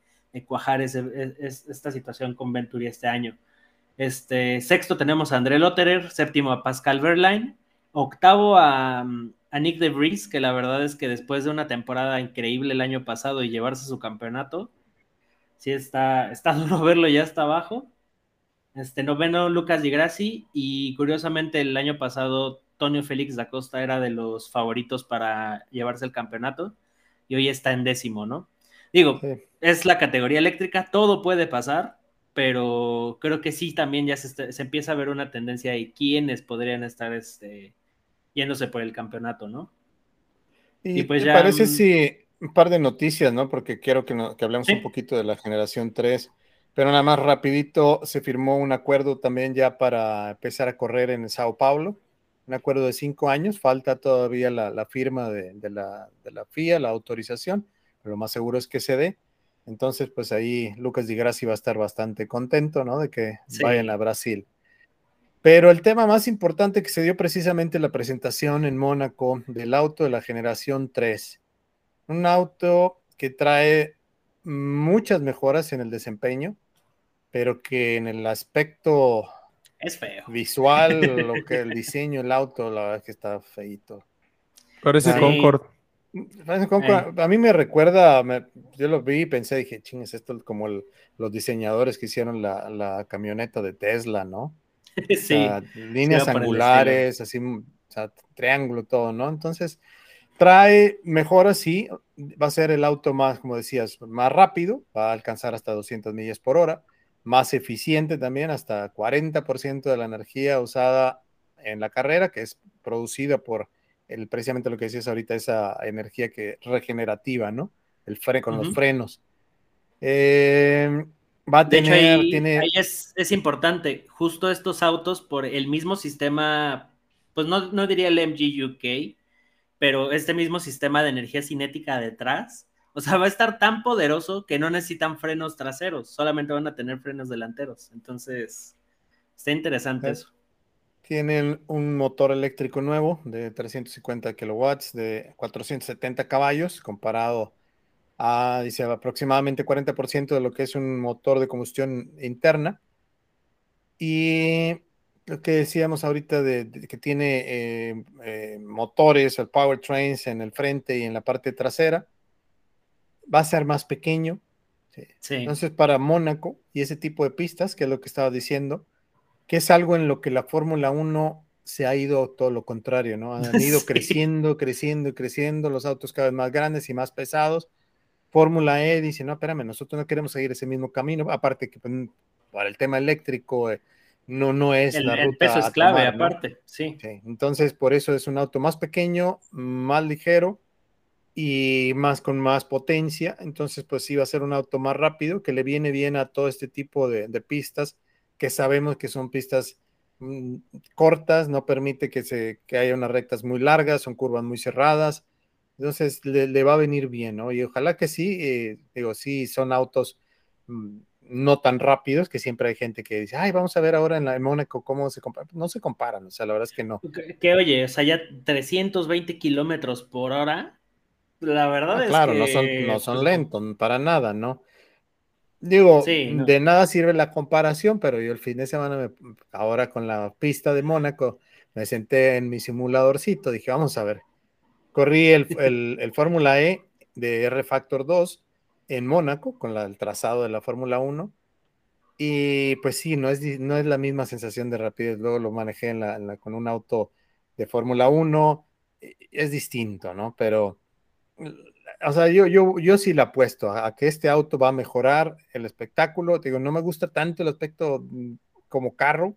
Speaker 2: cuajar esta situación con Venturi este año. Este, sexto tenemos a André Lotterer, séptimo a Pascal Verlaine, octavo a, a Nick de Vries, que la verdad es que después de una temporada increíble el año pasado y llevarse su campeonato, sí está, está duro verlo ya hasta abajo. Este noveno Lucas Di Grassi y curiosamente el año pasado Tonio Félix da Costa era de los favoritos para llevarse el campeonato y hoy está en décimo, ¿no? Digo, es la categoría eléctrica, todo puede pasar, pero creo que sí también ya se, se empieza a ver una tendencia de quiénes podrían estar este, yéndose por el campeonato, ¿no?
Speaker 1: Y, pues ya, parece si un par de noticias, ¿no? Porque quiero que, hablemos un poquito de la generación 3, pero nada más rapidito se firmó un acuerdo también ya para empezar a correr en Sao Paulo, un acuerdo de cinco años, falta todavía la, firma de, la, de, la, FIA, la autorización, pero lo más seguro es que se dé. Entonces, pues ahí Lucas Di Grassi va a estar bastante contento, ¿no? De que vayan a Brasil. Pero el tema más importante que se dio precisamente en la presentación en Mónaco del auto de la generación 3. Un auto que trae muchas mejoras en el desempeño, pero que en el aspecto
Speaker 2: es feo.
Speaker 1: visual, lo que el diseño del auto, la verdad es que está feito.
Speaker 3: Parece Concord.
Speaker 1: A mí me recuerda, yo lo vi y pensé, dije, ching, es esto como los diseñadores que hicieron la, la camioneta de Tesla, ¿no?
Speaker 2: sí.
Speaker 1: líneas angulares, así, o sea, triángulo, todo, ¿no? Entonces, trae mejoras, sí, va a ser el auto más, como decías, más rápido, va a alcanzar hasta 200 millas por hora, más eficiente también, hasta 40% de la energía usada en la carrera, que es producida por el, precisamente lo que decías ahorita, esa energía que regenerativa, ¿no? El fre con los frenos. Eh, Va a tener,
Speaker 2: ahí, tiene... ahí es, es, importante, justo estos autos por el mismo sistema, pues no, no diría el MG UK, pero este mismo sistema de energía cinética detrás, o sea, va a estar tan poderoso que no necesitan frenos traseros, solamente van a tener frenos delanteros. Entonces, está interesante eso.
Speaker 1: Tienen un motor eléctrico nuevo de 350 kilowatts, de 470 caballos, comparado a, dice, aproximadamente 40% de lo que es un motor de combustión interna. Y lo que decíamos ahorita de, que tiene eh, eh, motores, el powertrains en el frente y en la parte trasera, va a ser más pequeño. Entonces, para Mónaco y ese tipo de pistas, que es lo que estaba diciendo, que es algo en lo que la Fórmula 1 se ha ido todo lo contrario, ¿no? Han ido creciendo, creciendo y creciendo, los autos cada vez más grandes y más pesados Fórmula E dice, no, espérame, nosotros no queremos seguir ese mismo camino, aparte que pues, para el tema eléctrico eh, no, no es la ruta.
Speaker 2: El peso es clave, aparte, sí.
Speaker 1: Entonces, por eso es un auto más pequeño, más ligero y más con más potencia. Entonces, pues sí va a ser un auto más rápido, que le viene bien a todo este tipo de, pistas, que sabemos que son pistas mm, cortas, no permite que, se, que haya unas rectas muy largas, son curvas muy cerradas entonces le, va a venir bien, ¿no? Y ojalá que sí, eh, digo, sí, son autos mm, no tan rápidos, que siempre hay gente que dice, ay, vamos a ver ahora en la Mónaco cómo se compara. No se comparan, o sea, la verdad es que no.
Speaker 2: Que, oye, o sea, ya 320 kilómetros por hora, la verdad ah, es
Speaker 1: claro,
Speaker 2: que...
Speaker 1: no son, no son pues, lentos, para nada, ¿no? Digo, de nada sirve la comparación, pero yo el fin de semana, ahora con la pista de Mónaco, me senté en mi simuladorcito, dije, vamos a ver, Corrí el, Fórmula E de R Factor 2 en Mónaco con el trazado de la Fórmula 1. Y pues sí, no es, no es la misma sensación de rapidez. Luego lo manejé en la, con un auto de Fórmula 1. Es distinto, ¿no? Pero, o sea, yo, yo, yo sí le apuesto a, a, que este auto va a mejorar el espectáculo. Digo, no me gusta tanto el aspecto mm, como carro,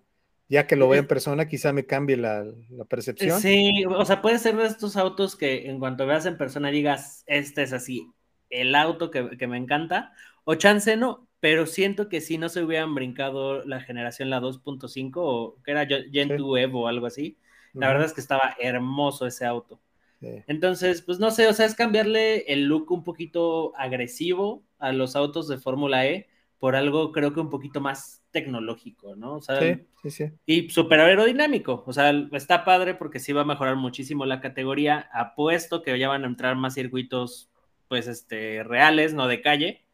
Speaker 1: ya que lo vea en persona, quizá me cambie la, percepción.
Speaker 2: Sí, o sea, puede ser de estos autos que en cuanto veas en persona digas, este es así, el auto que, me encanta, o chance no, pero siento que si no se hubieran brincado la generación, la 2.5, o que era Gen 2 Evo o algo así, la verdad es que estaba hermoso ese auto. Entonces, pues no sé, o sea, es cambiarle el look un poquito agresivo a los autos de Fórmula E por algo creo que un poquito más tecnológico, ¿no? O sea,
Speaker 1: sí, sí, sí.
Speaker 2: Y súper aerodinámico. O sea, está padre porque sí va a mejorar muchísimo la categoría. Apuesto que ya van a entrar más circuitos, pues, este, reales, no de calle.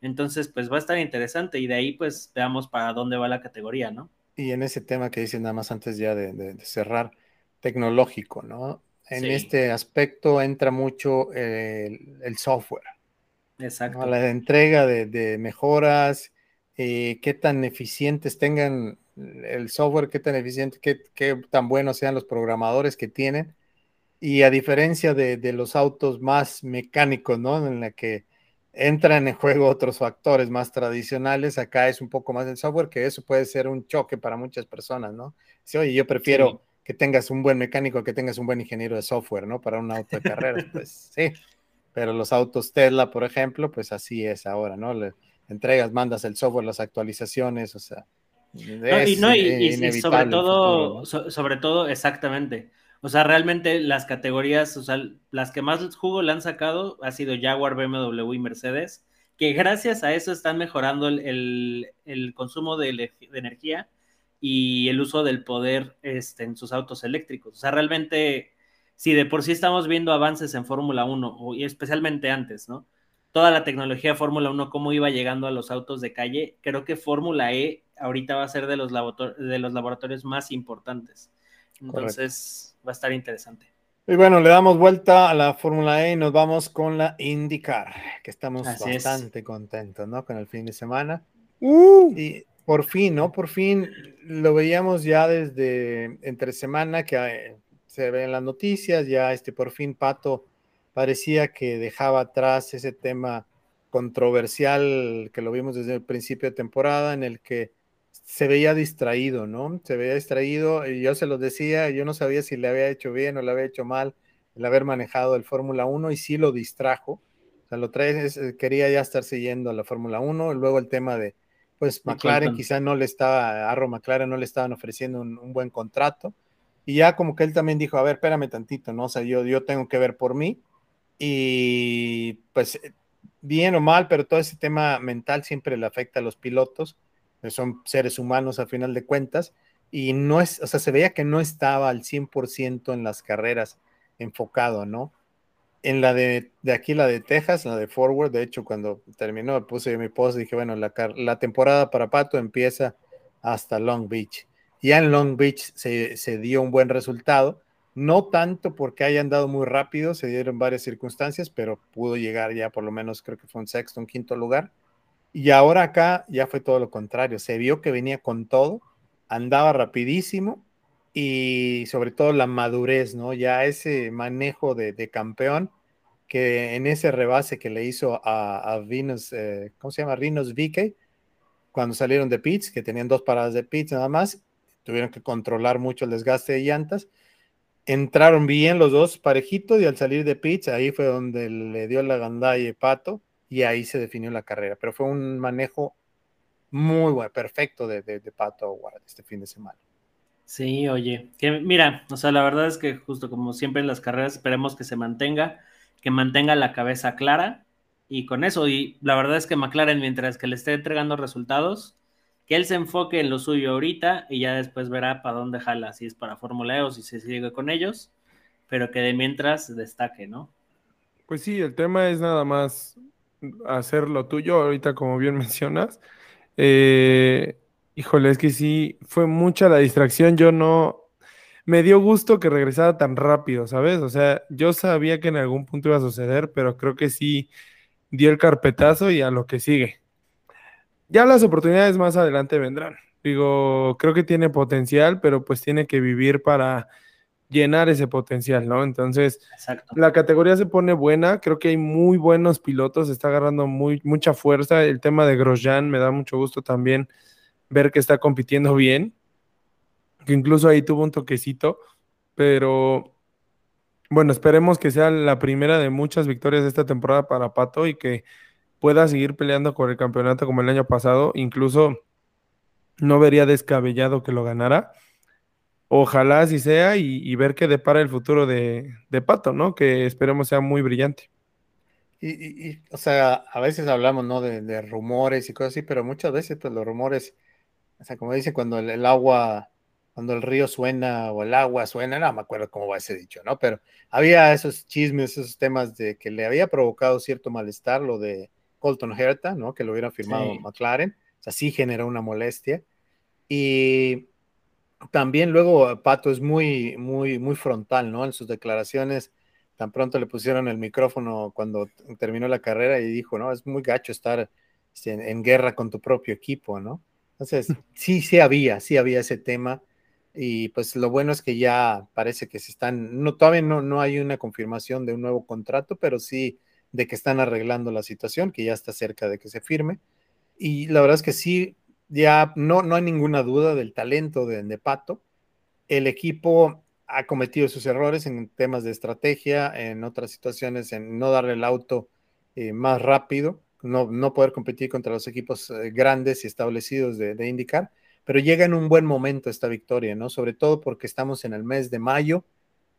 Speaker 2: Entonces, pues va a estar interesante y de ahí, pues, veamos para dónde va la categoría, ¿no?
Speaker 1: Y en ese tema que dicen nada más antes ya de, cerrar, tecnológico, ¿no? En este aspecto entra mucho el, software.
Speaker 2: Exacto.
Speaker 1: La entrega de, de mejoras, eh, qué tan eficientes tengan el software, qué tan eficiente, qué, tan buenos sean los programadores que tienen. Y a diferencia de, los autos más mecánicos, ¿no? En la que entran en juego otros factores más tradicionales. Acá es un poco más el software, que eso puede ser un choque para muchas personas, ¿no? Si, oye, yo prefiero que tengas un buen mecánico, que tengas un buen ingeniero de software, ¿no? Para un auto de carreras, pues sí. Pero los autos Tesla, por ejemplo, pues así es ahora, ¿no? Le entregas, mandas el software, las actualizaciones, o sea.
Speaker 2: y, no, y, sobre todo, sobre todo, exactamente. O sea, realmente las categorías, o sea, las que más jugo le han sacado ha sido Jaguar, BMW y Mercedes, que gracias a eso están mejorando el, consumo de, energía y el uso del poder este, en sus autos eléctricos. O sea, realmente, si de por sí estamos viendo avances en Fórmula 1, y especialmente antes, ¿no? Toda la tecnología de Fórmula 1, cómo iba llegando a los autos de calle, creo que Fórmula E ahorita va a ser de los, de los laboratorios más importantes. Entonces va a estar interesante.
Speaker 1: Y bueno, le damos vuelta a la Fórmula E y nos vamos con la IndyCar, que estamos bastante contentos, ¿no? Con el fin de semana. Uh. Y por fin, ¿no? Por fin lo veíamos ya desde entre semana que eh, se ve en las noticias, ya este por fin Pato parecía que dejaba atrás ese tema controversial que lo vimos desde el principio de temporada en el que se veía distraído, ¿no? Se veía distraído y yo se lo decía, yo no sabía si le había hecho bien o le había hecho mal el haber manejado el Fórmula 1 y sí lo distrajo. O sea, lo trae, eh, quería ya estar siguiendo la Fórmula 1, luego el tema de, pues McLaren quizá no le estaba, Arro McLaren no le estaban ofreciendo un, buen contrato. Y ya como que él también dijo, a ver, espérame tantito, ¿no? O sea, yo, yo tengo que ver por mí. Y pues bien o mal, pero todo ese tema mental siempre le afecta a los pilotos son seres humanos a final de cuentas, y no es, o sea, se veía que no estaba al 100% en las carreras enfocado, ¿no? En la de, de, aquí, la de Texas, la de Forward, de hecho, cuando terminó, puse mi post, dije, bueno, la, la temporada para Pato empieza hasta Long Beach. Ya en Long Beach se, se dio un buen resultado, no tanto porque hayan dado muy rápido, se dieron varias circunstancias, pero pudo llegar ya por lo menos, creo que fue un sexto, un quinto lugar y ahora acá ya fue todo lo contrario. Se vio que venía con todo, andaba rapidísimo y sobre todo la madurez, ¿no? Ya ese manejo de, campeón que en ese rebase que le hizo a, a eh, ¿cómo se llama? Rinos Vique, cuando salieron de pits, que tenían dos paradas de pits nada más, tuvieron que controlar mucho el desgaste de llantas. Entraron bien los dos parejitos y al salir de pits, ahí fue donde le dio la gandalla Pato y ahí se definió la carrera. Pero fue un manejo muy bueno, perfecto de, de, Pato Howard este fin de semana.
Speaker 2: Sí, oye, que mira, o sea, la verdad es que justo como siempre en las carreras esperemos que se mantenga, que mantenga la cabeza clara y con eso, y la verdad es que McLaren mientras que le esté entregando resultados, que él se enfoque en lo suyo ahorita y ya después verá para dónde jala, si es para Fórmula E o si se sigue con ellos, pero que de mientras destaque, ¿no?
Speaker 3: Pues sí, el tema es nada más hacer lo tuyo, ahorita como bien mencionas. Eh, híjole, es que sí, fue mucha la distracción, yo no... Me dio gusto que regresara tan rápido, ¿sabes? O sea, yo sabía que en algún punto iba a suceder, pero creo que sí dio el carpetazo y a lo que sigue. Ya las oportunidades más adelante vendrán. Digo, creo que tiene potencial, pero pues tiene que vivir para llenar ese potencial, ¿no? Entonces, la categoría se pone buena, creo que hay muy buenos pilotos, está agarrando muy, mucha fuerza. El tema de Grosjean me da mucho gusto también ver que está compitiendo bien, que incluso ahí tuvo un toquecito, pero bueno, esperemos que sea la primera de muchas victorias de esta temporada para Pato y que pueda seguir peleando por el campeonato como el año pasado, incluso no vería descabellado que lo ganara Ojalá así sea y, ver qué depara el futuro de, Pato, ¿no? Que esperemos sea muy brillante.
Speaker 1: Y, o sea, a veces hablamos, ¿no? De, rumores y cosas así, pero muchas veces, pues los rumores, o sea, como dice, cuando el, agua, cuando el río suena o el agua suena, no me acuerdo cómo va ese dicho, ¿no? Pero había esos chismes, esos temas de que le había provocado cierto malestar lo de Colton Herta, ¿no? Que lo hubiera firmado McLaren, o sea, sí generó una molestia. Y también luego Pato es muy, muy, muy frontal, ¿no? En sus declaraciones, tan pronto le pusieron el micrófono cuando terminó la carrera y dijo, ¿no? Es muy gacho estar este, en, guerra con tu propio equipo, ¿no? Entonces, sí, sí había, sí había ese tema. Y pues lo bueno es que ya parece que se están, no, todavía no, no hay una confirmación de un nuevo contrato, pero sí de que están arreglando la situación, que ya está cerca de que se firme. Y la verdad es que sí, ya no, no hay ninguna duda del talento de, de Pato. El equipo ha cometido sus errores en temas de estrategia, en otras situaciones, en no darle el auto eh, más rápido, no, no, poder competir contra los equipos eh, grandes y establecidos de, de IndyCar, pero llega en un buen momento esta victoria, ¿no? Sobre todo porque estamos en el mes de mayo,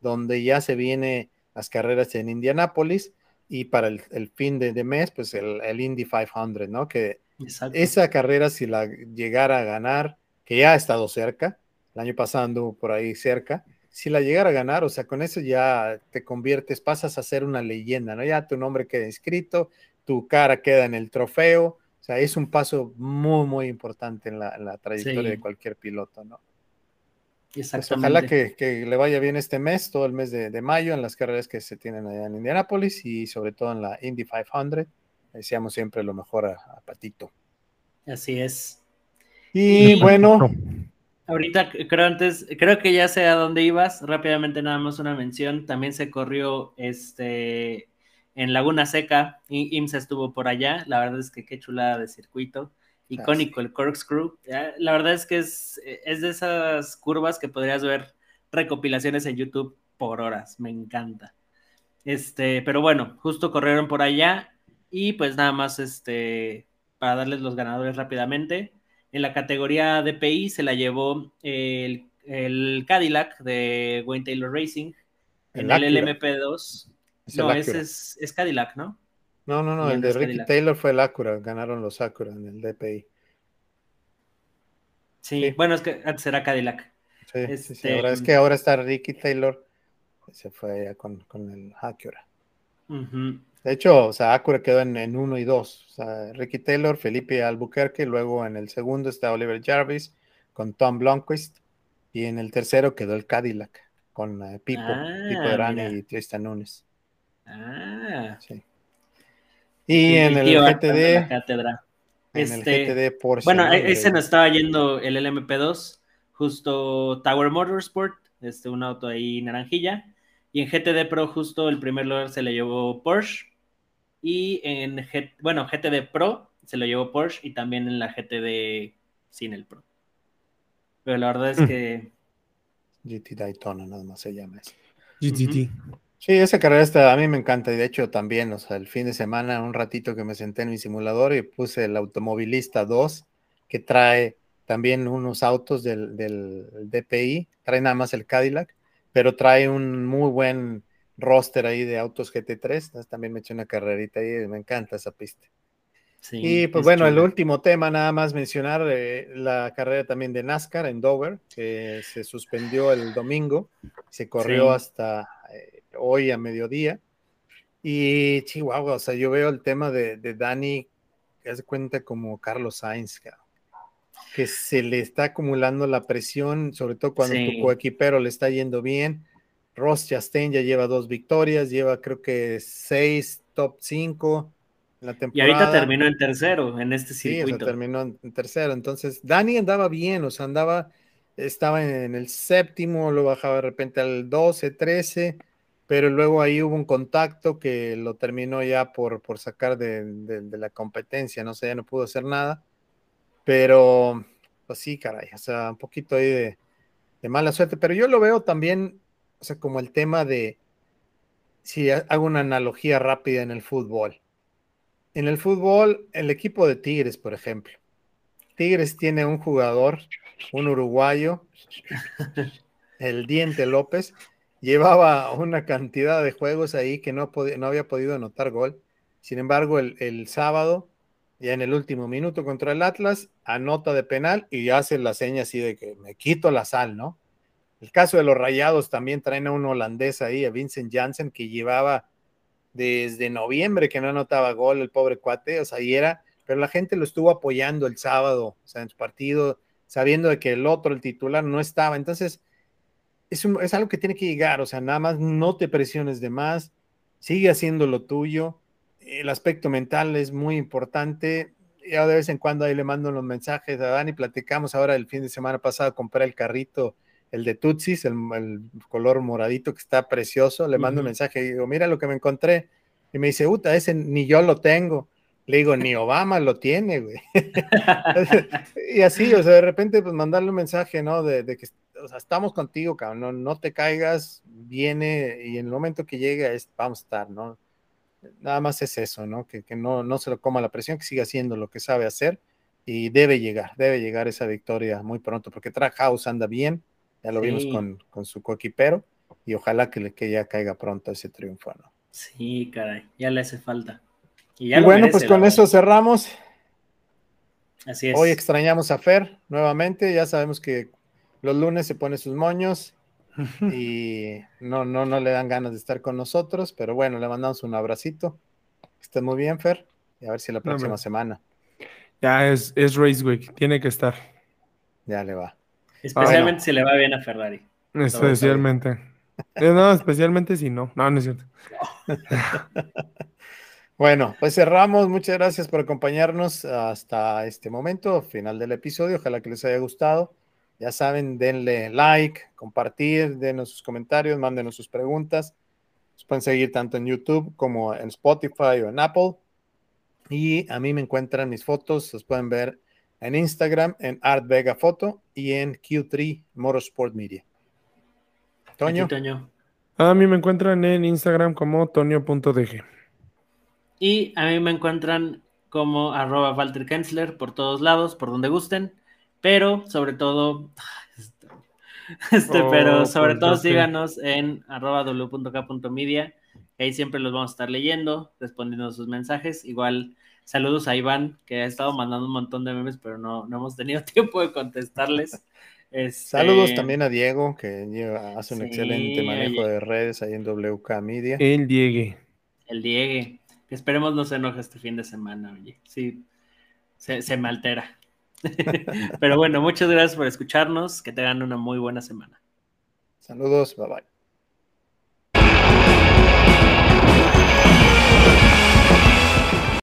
Speaker 1: donde ya se vienen las carreras en Indianápolis y para el, el fin de, de, mes, pues el, el, Indy 500, ¿no? Que Exacto. esa carrera, si la llegara a ganar, que ya ha estado cerca, el año pasado por ahí cerca, si la llegara a ganar, o sea, con eso ya te conviertes, pasas a ser una leyenda, ¿no? Ya tu nombre queda inscrito, tu cara queda en el trofeo, o sea, es un paso muy, muy importante en la, en la trayectoria sí. de cualquier piloto, ¿no? Pues ojalá que, que, le vaya bien este mes, todo el mes de, de, mayo, en las carreras que se tienen allá en Indianapolis y sobre todo en la Indy 500. Deseamos siempre lo mejor a, a Patito.
Speaker 2: Así es.
Speaker 1: Y, y bueno.
Speaker 2: Ahorita creo antes, creo que ya sé a dónde ibas. Rápidamente nada más una mención. También se corrió este en Laguna Seca. IMSA estuvo por allá. La verdad es que qué chulada de circuito icónico, el corkscrew. La verdad es que es, es de esas curvas que podrías ver recopilaciones en YouTube por horas, me encanta. Este, pero bueno, justo corrieron por allá y pues nada más este para darles los ganadores rápidamente. En la categoría DPI se la llevó el, el Cadillac de Wayne Taylor Racing. En el, el LMP2. Es no, ese es, es Cadillac, ¿no?
Speaker 1: No, no, no, el de Ricky. Taylor fue el Acura, ganaron los Acura en el DPI.
Speaker 2: Sí, sí. bueno, es que antes era Cadillac.
Speaker 1: Sí, este... sí, ahora es que ahora está Ricky Taylor, se fue con, con el Acura. Uh -huh. De hecho, o sea, Acura quedó en, en uno y dos. O sea, Ricky Taylor, Felipe Albuquerque, luego en el segundo está Oliver Jarvis con Tom Blomqvist y en el tercero quedó el Cadillac con uh, Pipo, ah, Pipo Derani y Tristan Nunes.
Speaker 2: Ah.
Speaker 1: Sí. Y en el GTD.
Speaker 2: En este, el GTD Porsche. Bueno, ¿no? ese nos estaba yendo el LMP2, justo Tower Motorsport, este, un auto ahí naranjilla. Y en GTD Pro, justo el primer lugar se le llevó Porsche. Y en G, bueno, GTD Pro se lo llevó Porsche y también en la GTD sin el Pro. Pero la verdad es mm. que.
Speaker 1: GT Daytona, nada más se llama eso.
Speaker 3: GTT.
Speaker 1: Uh -huh. Sí, esa carrera está, a mí me encanta y de hecho también, o sea, el fin de semana, un ratito que me senté en mi simulador y puse el Automovilista 2, que trae también unos autos del, del DPI, trae nada más el Cadillac, pero trae un muy buen roster ahí de autos GT3, entonces también me eché una carrerita ahí, me encanta esa pista. Sí, y pues bueno, chulo. el último tema, nada más mencionar eh, la carrera también de NASCAR en Dover, que se suspendió el domingo, se corrió sí. hasta hoy a mediodía. Y Chihuahua, o sea, yo veo el tema de, de Dani, que hace cuenta como Carlos Sainz, que se le está acumulando la presión, sobre todo cuando sí. tu coequipero le está yendo bien. Ross Chastain ya lleva dos victorias, lleva creo que seis top 5 en la temporada.
Speaker 2: Y ahorita terminó en tercero en este circuito.
Speaker 1: Sí, o sea, terminó en, en tercero. Entonces, Dani andaba bien, o sea, andaba, estaba en el séptimo, lo bajaba de repente al 12, 13 pero luego ahí hubo un contacto que lo terminó ya por, por sacar de, de, de, la competencia, no sé, ya no pudo hacer nada, pero pues sí, caray, o sea, un poquito ahí de, de mala suerte, pero yo lo veo también, o sea, como el tema de, si hago una analogía rápida en el fútbol. En el fútbol, el equipo de Tigres, por ejemplo. Tigres tiene un jugador, un uruguayo, el Diente López, llevaba una cantidad de juegos ahí que no, no había podido anotar gol. Sin embargo, el, el, sábado, ya en el último minuto contra el Atlas, anota de penal y hace la seña así de que me quito la sal, ¿no? El caso de los Rayados también traen a un holandés ahí, a Vincent Janssen, que llevaba desde noviembre que no anotaba gol el pobre cuate, o sea, y era, pero la gente lo estuvo apoyando el sábado, o sea, en su partido, sabiendo de que el otro, el titular, no estaba. Entonces, es, un, es, algo que tiene que llegar, o sea, nada más no te presiones de más, sigue haciendo lo tuyo, el aspecto mental es muy importante, ya de vez en cuando ahí le mando los mensajes a Dani, platicamos ahora el fin de semana pasado, compré el carrito, el de Tutsis, el, el color moradito que está precioso, le mando uh -huh. un mensaje y digo, mira lo que me encontré, Y me dice, Uta, ese ni yo lo tengo. Le digo, ni Obama lo tiene, güey. y así, o sea, de repente, pues mandarle un mensaje, ¿no? De, que, o sea, estamos contigo, cabrón, no, no, te caigas, viene, y en el momento que llegue, vamos a estar, ¿no? Nada más es eso, ¿no? Que, que no, no se lo coma la presión, que siga haciendo lo que sabe hacer, y debe llegar, debe llegar esa victoria muy pronto, porque Trackhouse anda bien, ya lo vimos con, con su coequipero, y ojalá que, que ya caiga pronto ese triunfo, ¿no?
Speaker 2: Sí, caray, ya le hace falta.
Speaker 1: Y, bueno, pues con eso cerramos.
Speaker 2: Así es.
Speaker 1: Hoy extrañamos a Fer nuevamente, ya sabemos que los lunes se pone sus moños y no, no, no le dan ganas de estar con nosotros, pero bueno, le mandamos un abracito. Que esté muy bien, Fer, y a ver si la próxima semana.
Speaker 3: Ya es, es Race Week, tiene que estar.
Speaker 1: Ya le va.
Speaker 2: Especialmente si le va bien a Ferrari.
Speaker 3: Especialmente. Eh, no, especialmente si no. No, no es cierto.
Speaker 1: Bueno, pues cerramos. Muchas gracias por acompañarnos hasta este momento, final del episodio. Ojalá que les haya gustado. Ya saben, denle like, compartir, denos sus comentarios, mándenos sus preguntas. Nos pueden seguir tanto en YouTube como en Spotify o en Apple. Y a mí me encuentran mis fotos, los pueden ver en Instagram, en Art Vega Foto y en Q3 Motorsport Media.
Speaker 2: Toño.
Speaker 3: A mí me encuentran en Instagram como tonio.dg.
Speaker 2: Y a mí me encuentran como arroba Walter Kensler por todos lados, por donde gusten, pero sobre todo, este, pero oh, sobre todo síganos en arroba w.k.media, ahí siempre los vamos a estar leyendo, respondiendo a sus mensajes, igual saludos a Iván, que ha estado mandando un montón de memes, pero no, no hemos tenido tiempo de contestarles.
Speaker 1: Este, saludos también a Diego, que hace un excelente manejo de redes ahí en WK Media.
Speaker 3: El Diegue.
Speaker 2: El Diegue. Esperemos no se enoje este fin de semana, oye. Sí, se, me altera. Pero bueno, muchas gracias por escucharnos. Que tengan una muy buena semana.
Speaker 1: Saludos, bye bye.